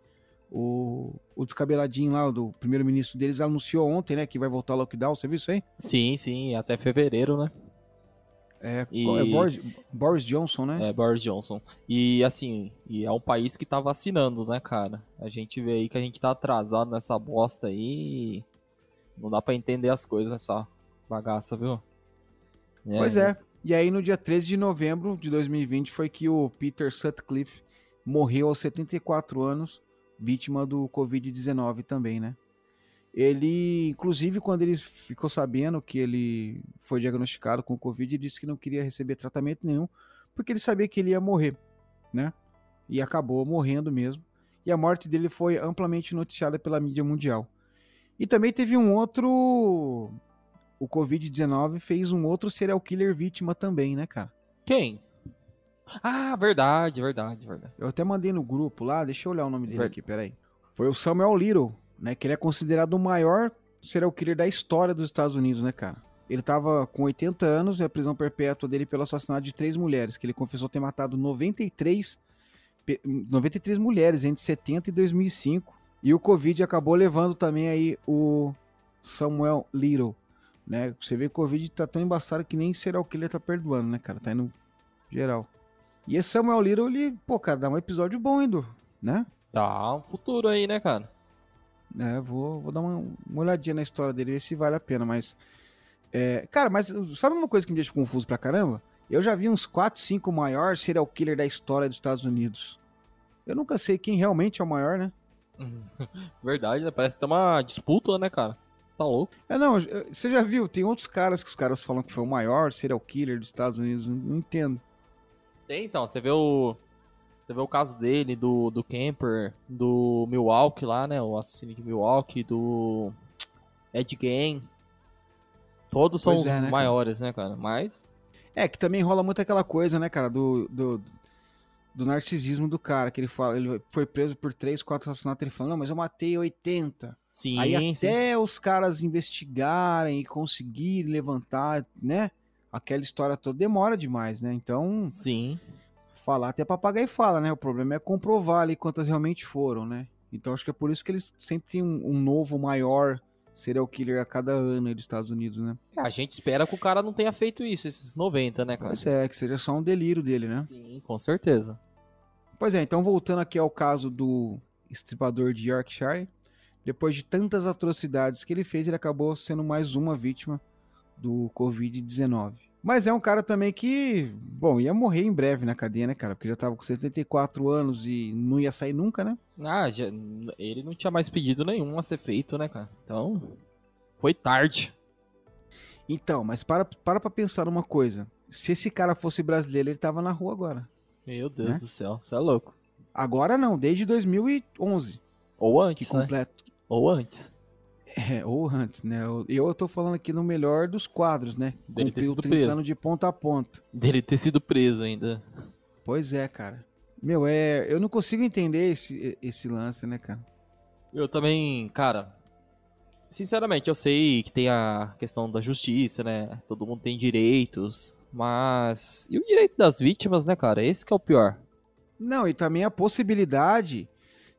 [SPEAKER 1] O, o descabeladinho lá, do primeiro-ministro deles, anunciou ontem, né, que vai voltar ao lockdown. Você viu isso aí?
[SPEAKER 2] Sim, sim, até fevereiro, né?
[SPEAKER 1] É, e... é Boris, Boris, Johnson, né?
[SPEAKER 2] É, Boris Johnson. E assim, e é um país que tá vacinando, né, cara? A gente vê aí que a gente tá atrasado nessa bosta aí. Não dá para entender as coisas nessa bagaça, viu?
[SPEAKER 1] É, pois é. E aí no dia 13 de novembro de 2020 foi que o Peter Sutcliffe morreu aos 74 anos vítima do Covid-19 também, né? Ele, inclusive, quando ele ficou sabendo que ele foi diagnosticado com Covid, disse que não queria receber tratamento nenhum, porque ele sabia que ele ia morrer, né? E acabou morrendo mesmo. E a morte dele foi amplamente noticiada pela mídia mundial. E também teve um outro. O Covid-19 fez um outro serial killer vítima também, né, cara?
[SPEAKER 2] Quem? Ah, verdade, verdade, verdade.
[SPEAKER 1] Eu até mandei no grupo lá, deixa eu olhar o nome dele aqui, peraí. Foi o Samuel Little, né? Que ele é considerado o maior serial killer da história dos Estados Unidos, né, cara? Ele tava com 80 anos e a prisão perpétua dele pelo assassinato de três mulheres, que ele confessou ter matado 93, 93 mulheres entre 70 e 2005. E o Covid acabou levando também aí o Samuel Little, né? Você vê que o Covid tá tão embaçado que nem serial killer tá perdoando, né, cara? Tá indo geral. E esse Samuel Little, ele, pô, cara, dá um episódio bom, indo, né?
[SPEAKER 2] Dá um futuro aí, né, cara?
[SPEAKER 1] É, vou, vou dar uma, uma olhadinha na história dele, ver se vale a pena, mas. É, cara, mas sabe uma coisa que me deixa confuso pra caramba? Eu já vi uns 4, 5 maiores serial killer da história dos Estados Unidos. Eu nunca sei quem realmente é o maior, né? <laughs>
[SPEAKER 2] Verdade, né? Parece que tem uma disputa, né, cara? Tá louco.
[SPEAKER 1] É, não, você já viu, tem outros caras que os caras falam que foi o maior serial killer dos Estados Unidos, não, não entendo.
[SPEAKER 2] Tem, então, você vê o. Você vê o caso dele, do, do Camper, do Milwaukee lá, né? O assassino de Milwaukee, do Ed Gein. Todos são é, né, maiores, cara? né, cara? Mas.
[SPEAKER 1] É, que também rola muito aquela coisa, né, cara, do, do, do, narcisismo do cara, que ele fala, ele foi preso por 3, 4 assassinatos, ele fala, não, mas eu matei 80.
[SPEAKER 2] Sim,
[SPEAKER 1] Aí até
[SPEAKER 2] sim.
[SPEAKER 1] os caras investigarem e conseguirem levantar, né? aquela história toda demora demais, né? Então.
[SPEAKER 2] Sim.
[SPEAKER 1] Falar até papagaio fala, né? O problema é comprovar ali quantas realmente foram, né? Então acho que é por isso que eles sempre têm um, um novo maior serial killer a cada ano aí dos Estados Unidos, né?
[SPEAKER 2] É, a gente espera que o cara não tenha feito isso, esses 90, né, cara?
[SPEAKER 1] Pois é, que seja só um delírio dele, né?
[SPEAKER 2] Sim, com certeza.
[SPEAKER 1] Pois é, então voltando aqui ao caso do estripador de Yorkshire, depois de tantas atrocidades que ele fez, ele acabou sendo mais uma vítima do Covid-19. Mas é um cara também que, bom, ia morrer em breve na cadeia, né, cara? Porque já tava com 74 anos e não ia sair nunca, né?
[SPEAKER 2] Ah, já, ele não tinha mais pedido nenhum a ser feito, né, cara? Então, foi tarde.
[SPEAKER 1] Então, mas para, para pra pensar uma coisa. Se esse cara fosse brasileiro, ele tava na rua agora.
[SPEAKER 2] Meu Deus né? do céu, você é louco.
[SPEAKER 1] Agora não, desde 2011.
[SPEAKER 2] Ou antes,
[SPEAKER 1] que completo.
[SPEAKER 2] Né? Ou antes.
[SPEAKER 1] É, ou antes, né? Eu, eu tô falando aqui no melhor dos quadros, né?
[SPEAKER 2] Dele ter sido preso.
[SPEAKER 1] de ponta a ponta.
[SPEAKER 2] Dele ter sido preso ainda.
[SPEAKER 1] Pois é, cara. Meu, é. Eu não consigo entender esse, esse lance, né, cara?
[SPEAKER 2] Eu também, cara. Sinceramente, eu sei que tem a questão da justiça, né? Todo mundo tem direitos. Mas. E o direito das vítimas, né, cara? Esse que é o pior.
[SPEAKER 1] Não, e também a possibilidade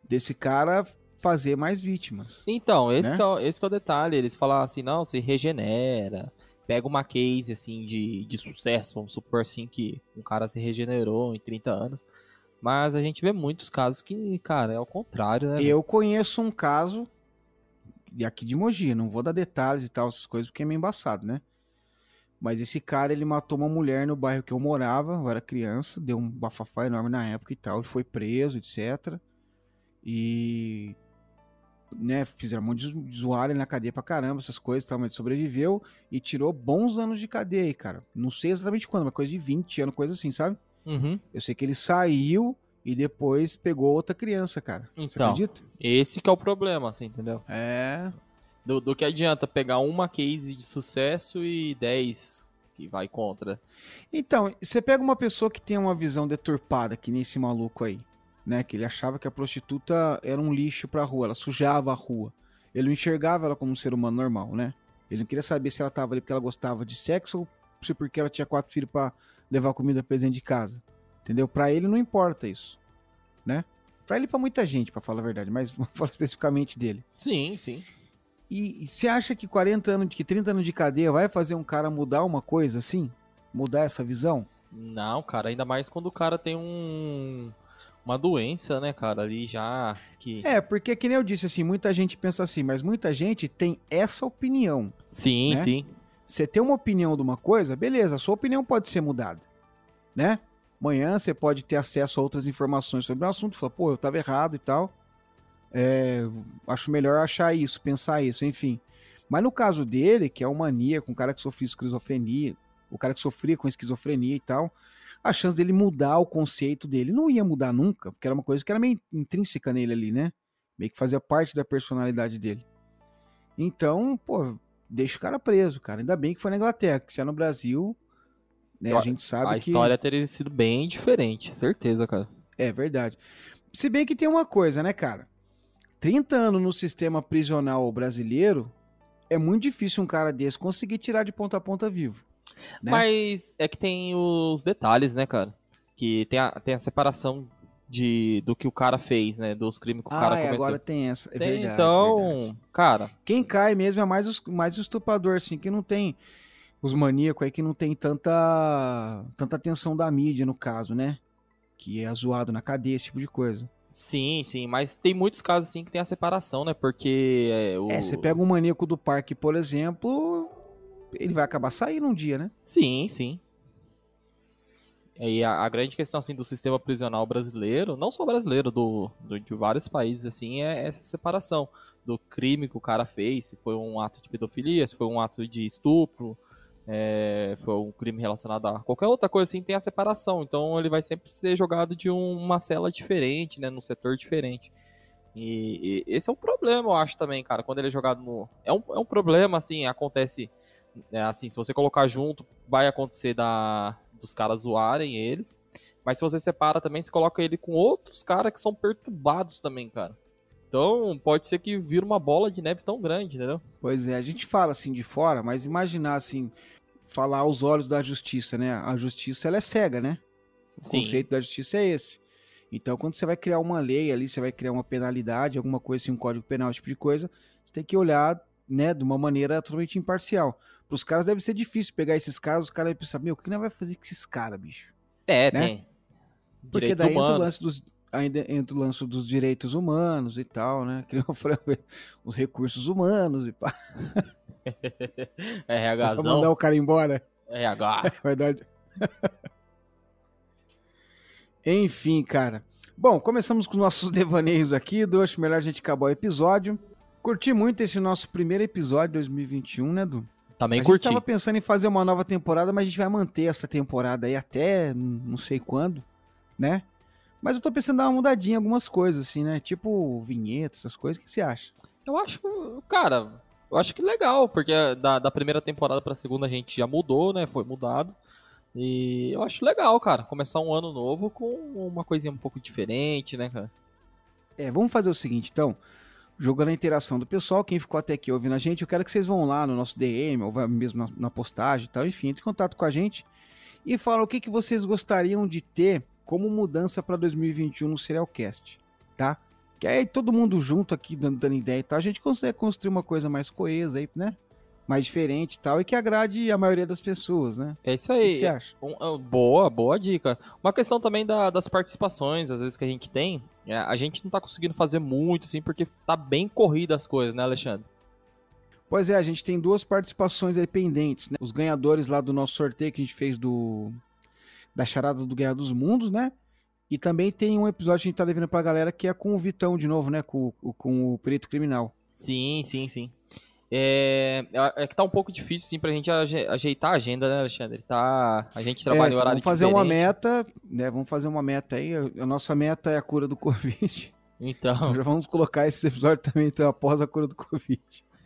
[SPEAKER 1] desse cara fazer mais vítimas.
[SPEAKER 2] Então, esse,
[SPEAKER 1] Né?
[SPEAKER 2] que, é, o- esse é o detalhe. Eles falam assim, não, se regenera. Pega uma case, assim, de, de sucesso, vamos supor assim, que um cara se regenerou em 30 anos. Mas a gente vê muitos casos que, cara, é o contrário, né?
[SPEAKER 1] Eu conheço um caso de aqui de Mogi, não vou dar detalhes e tal, essas coisas, porque é meio embaçado, né? Mas esse cara, ele matou uma mulher no bairro que eu morava, eu era criança, deu um bafafá enorme na época e tal, ele foi preso, etc. E né, fizeram um monte de zoar ele na cadeia pra caramba, essas coisas tal, mas sobreviveu e tirou bons anos de cadeia aí, cara. Não sei exatamente quando, mas coisa de 20 anos, coisa assim, sabe?
[SPEAKER 2] Uhum.
[SPEAKER 1] Eu sei que ele saiu e depois pegou outra criança, cara. Você
[SPEAKER 2] Então.
[SPEAKER 1] acredita?
[SPEAKER 2] Esse que é o problema, assim, entendeu?
[SPEAKER 1] É.
[SPEAKER 2] Do, do que adianta pegar uma case de sucesso e 10 que vai contra.
[SPEAKER 1] Então, você pega uma pessoa que tem uma visão deturpada, que nem esse maluco aí, né? Que ele achava que a prostituta era um lixo pra rua, ela sujava a rua. Ele não enxergava ela como um ser humano normal, né? Ele não queria saber se ela tava ali porque ela gostava de sexo ou se porque ela tinha quatro filhos pra levar comida pra dentro de casa. Entendeu? Pra ele não importa isso, né? Pra ele e pra muita gente, pra falar a verdade, mas <laughs> vamos falar especificamente dele.
[SPEAKER 2] Sim, sim.
[SPEAKER 1] E e você acha que 40 anos, que 30 anos de cadeia vai fazer um cara mudar uma coisa assim? Mudar essa visão?
[SPEAKER 2] Não, cara, ainda mais quando o cara tem um. Uma doença, né, cara, ali já. Que...
[SPEAKER 1] É, porque que nem eu disse assim, muita gente pensa assim, mas muita gente tem essa opinião.
[SPEAKER 2] Sim,
[SPEAKER 1] né?
[SPEAKER 2] sim.
[SPEAKER 1] Você tem uma opinião de uma coisa, beleza, a sua opinião pode ser mudada, né? Amanhã você pode ter acesso a outras informações sobre o assunto, falar, pô, eu tava errado e tal. É, acho melhor achar isso, pensar isso, enfim. Mas no caso dele, que é um maníaco, um cara que sofria esquizofrenia, o cara que sofria com esquizofrenia e tal, a chance dele mudar o conceito dele não ia mudar nunca, porque era uma coisa que era meio intrínseca nele ali, né? Meio que fazia parte da personalidade dele. Então, pô, deixa o cara preso, cara. Ainda bem que foi na Inglaterra, que se é no Brasil, né, a gente sabe
[SPEAKER 2] A
[SPEAKER 1] que
[SPEAKER 2] história teria sido bem diferente, certeza, cara.
[SPEAKER 1] é verdade. Se bem que tem uma coisa, né, cara? 30 anos no sistema prisional brasileiro é muito difícil um cara desse conseguir tirar de ponta a ponta vivo. Né?
[SPEAKER 2] Mas é que tem os detalhes, né, cara? Que tem a, tem a separação de, do que o cara fez, né? Dos crimes que o cara
[SPEAKER 1] ah, é,
[SPEAKER 2] cometeu.
[SPEAKER 1] agora tem essa. É
[SPEAKER 2] Tem,
[SPEAKER 1] verdade,
[SPEAKER 2] então,
[SPEAKER 1] verdade.
[SPEAKER 2] cara,
[SPEAKER 1] Quem cai mesmo é mais, os, mais o estuprador, assim, que não tem. Os maníacos aí que não tem tanta, tanta atenção da mídia, no caso, né? Que é zoado na cadeia, esse tipo de coisa.
[SPEAKER 2] sim, sim, mas tem muitos casos assim que tem a separação, né? Porque é, o...
[SPEAKER 1] É, você pega um maníaco do parque, por exemplo, ele vai acabar saindo um dia, né?
[SPEAKER 2] Sim, sim. E a, a grande questão assim do sistema prisional brasileiro, não só brasileiro, do, do- de vários países assim, é essa separação do crime que o cara fez, se foi um ato de pedofilia, se foi um ato de estupro, é, foi um crime relacionado a qualquer outra coisa assim, tem a separação. Então ele vai sempre ser jogado de um- uma cela diferente, né, num setor diferente. E, e esse é um problema, eu acho também, cara, quando ele é jogado no é um, é um problema assim, acontece é, assim, se você colocar junto, vai acontecer da, dos caras zoarem eles. Mas se você separa também, você coloca ele com outros caras que são perturbados também, cara. Então, pode ser que vira uma bola de neve tão grande, entendeu?
[SPEAKER 1] Pois é, a gente fala assim de fora, mas imaginar assim, falar aos olhos da justiça, né? A justiça ela é cega, né? O
[SPEAKER 2] Sim.
[SPEAKER 1] conceito da justiça é esse. Então, quando você vai criar uma lei ali, você vai criar uma penalidade, alguma coisa assim, um código penal, esse tipo de coisa, você tem que olhar, né, de uma maneira totalmente imparcial. Para os caras deve ser difícil pegar esses casos, os caras vão pensar, meu, o que nós vai fazer com esses caras, bicho?
[SPEAKER 2] É,
[SPEAKER 1] Né?
[SPEAKER 2] tem.
[SPEAKER 1] Porque
[SPEAKER 2] Direitos
[SPEAKER 1] daí entra o lance dos ainda entra o lance dos direitos humanos e tal, né? <laughs> Que eu falei, <laughs> os recursos humanos e pá. <laughs> Vai
[SPEAKER 2] RHzão.
[SPEAKER 1] mandar o cara embora.
[SPEAKER 2] RH.
[SPEAKER 1] Vai dar. Enfim, cara. Bom, começamos com nossos devaneios aqui. Eu acho melhor a gente acabar o episódio. Curti muito esse nosso primeiro episódio de 2021, né, Du?
[SPEAKER 2] Também
[SPEAKER 1] a
[SPEAKER 2] curti.
[SPEAKER 1] gente tava pensando em fazer uma nova temporada, mas a gente vai manter essa temporada aí até não sei quando, né? Mas eu tô pensando em dar uma mudadinha em algumas coisas, assim, né? Tipo vinheta, essas coisas. O que você acha?
[SPEAKER 2] Eu acho, cara, eu acho que legal, porque da, da primeira temporada pra segunda a gente já mudou, né? Foi mudado. E eu acho legal, cara, começar um ano novo com uma coisinha um pouco diferente, né, cara?
[SPEAKER 1] É, vamos fazer o seguinte, então. Jogando a interação do pessoal, quem ficou até aqui ouvindo a gente, eu quero que vocês vão lá no nosso DM, ou mesmo na, na postagem e tal, enfim, entre em contato com a gente e fala o que, que vocês gostariam de ter como mudança para 2021 no Serialcast, tá? Que aí todo mundo junto aqui dando, dando ideia e tal, a gente consegue construir uma coisa mais coesa aí, né? mais diferente e tal, e que agrade a maioria das pessoas, né?
[SPEAKER 2] É isso aí.
[SPEAKER 1] O que você acha?
[SPEAKER 2] Um, boa, boa dica. Uma questão também da, das participações, às vezes que a gente tem, é, a gente não tá conseguindo fazer muito, assim, porque tá bem corrida as coisas, né, Alexandre?
[SPEAKER 1] Pois é, a gente tem duas participações aí pendentes, né? Os ganhadores lá do nosso sorteio que a gente fez do da charada do Guerra dos Mundos, né? E também tem um episódio que a gente tá devendo pra galera que é com o Vitão de novo, né? Com, com o Perito Criminal.
[SPEAKER 2] Sim, sim, sim. É, é, é que tá um pouco difícil, sim, pra gente ajeitar a agenda, né, Alexandre? Tá, a gente trabalha é, em horário
[SPEAKER 1] Vamos fazer diferente. uma meta, né? Vamos fazer uma meta aí. A nossa meta é a cura do Covid.
[SPEAKER 2] Então. então <laughs>
[SPEAKER 1] já vamos colocar esse episódio também então, após a cura do Covid.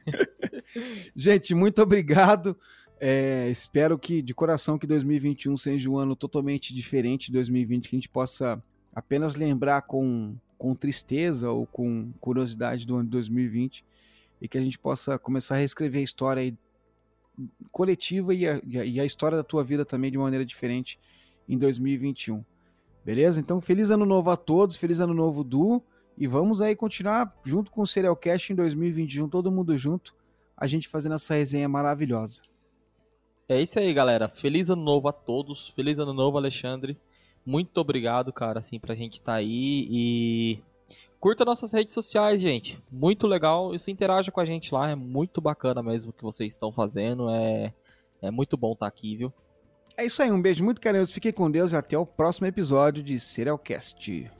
[SPEAKER 1] <laughs> gente, muito obrigado. É, espero que, de coração, que 2021 seja um ano totalmente diferente de 2020, que a gente possa apenas lembrar com, com tristeza ou com curiosidade do ano de 2020 e que a gente possa começar a reescrever a história aí, coletiva e a, e a história da tua vida também de maneira diferente em 2021. Beleza? Então, feliz ano novo a todos, feliz ano novo, Du, e vamos aí continuar junto com o Serialcast em 2021, todo mundo junto, a gente fazendo essa resenha maravilhosa.
[SPEAKER 2] É isso aí, galera. Feliz ano novo a todos. Feliz ano novo, Alexandre. Muito obrigado, cara, assim, pra gente estar tá aí e Curta nossas redes sociais, gente. Muito legal. E se interaja com a gente lá. É muito bacana mesmo o que vocês estão fazendo. É, é muito bom estar tá aqui, viu?
[SPEAKER 1] É isso aí. Um beijo muito carinhoso. Fiquem com Deus e até o próximo episódio de Serialcast.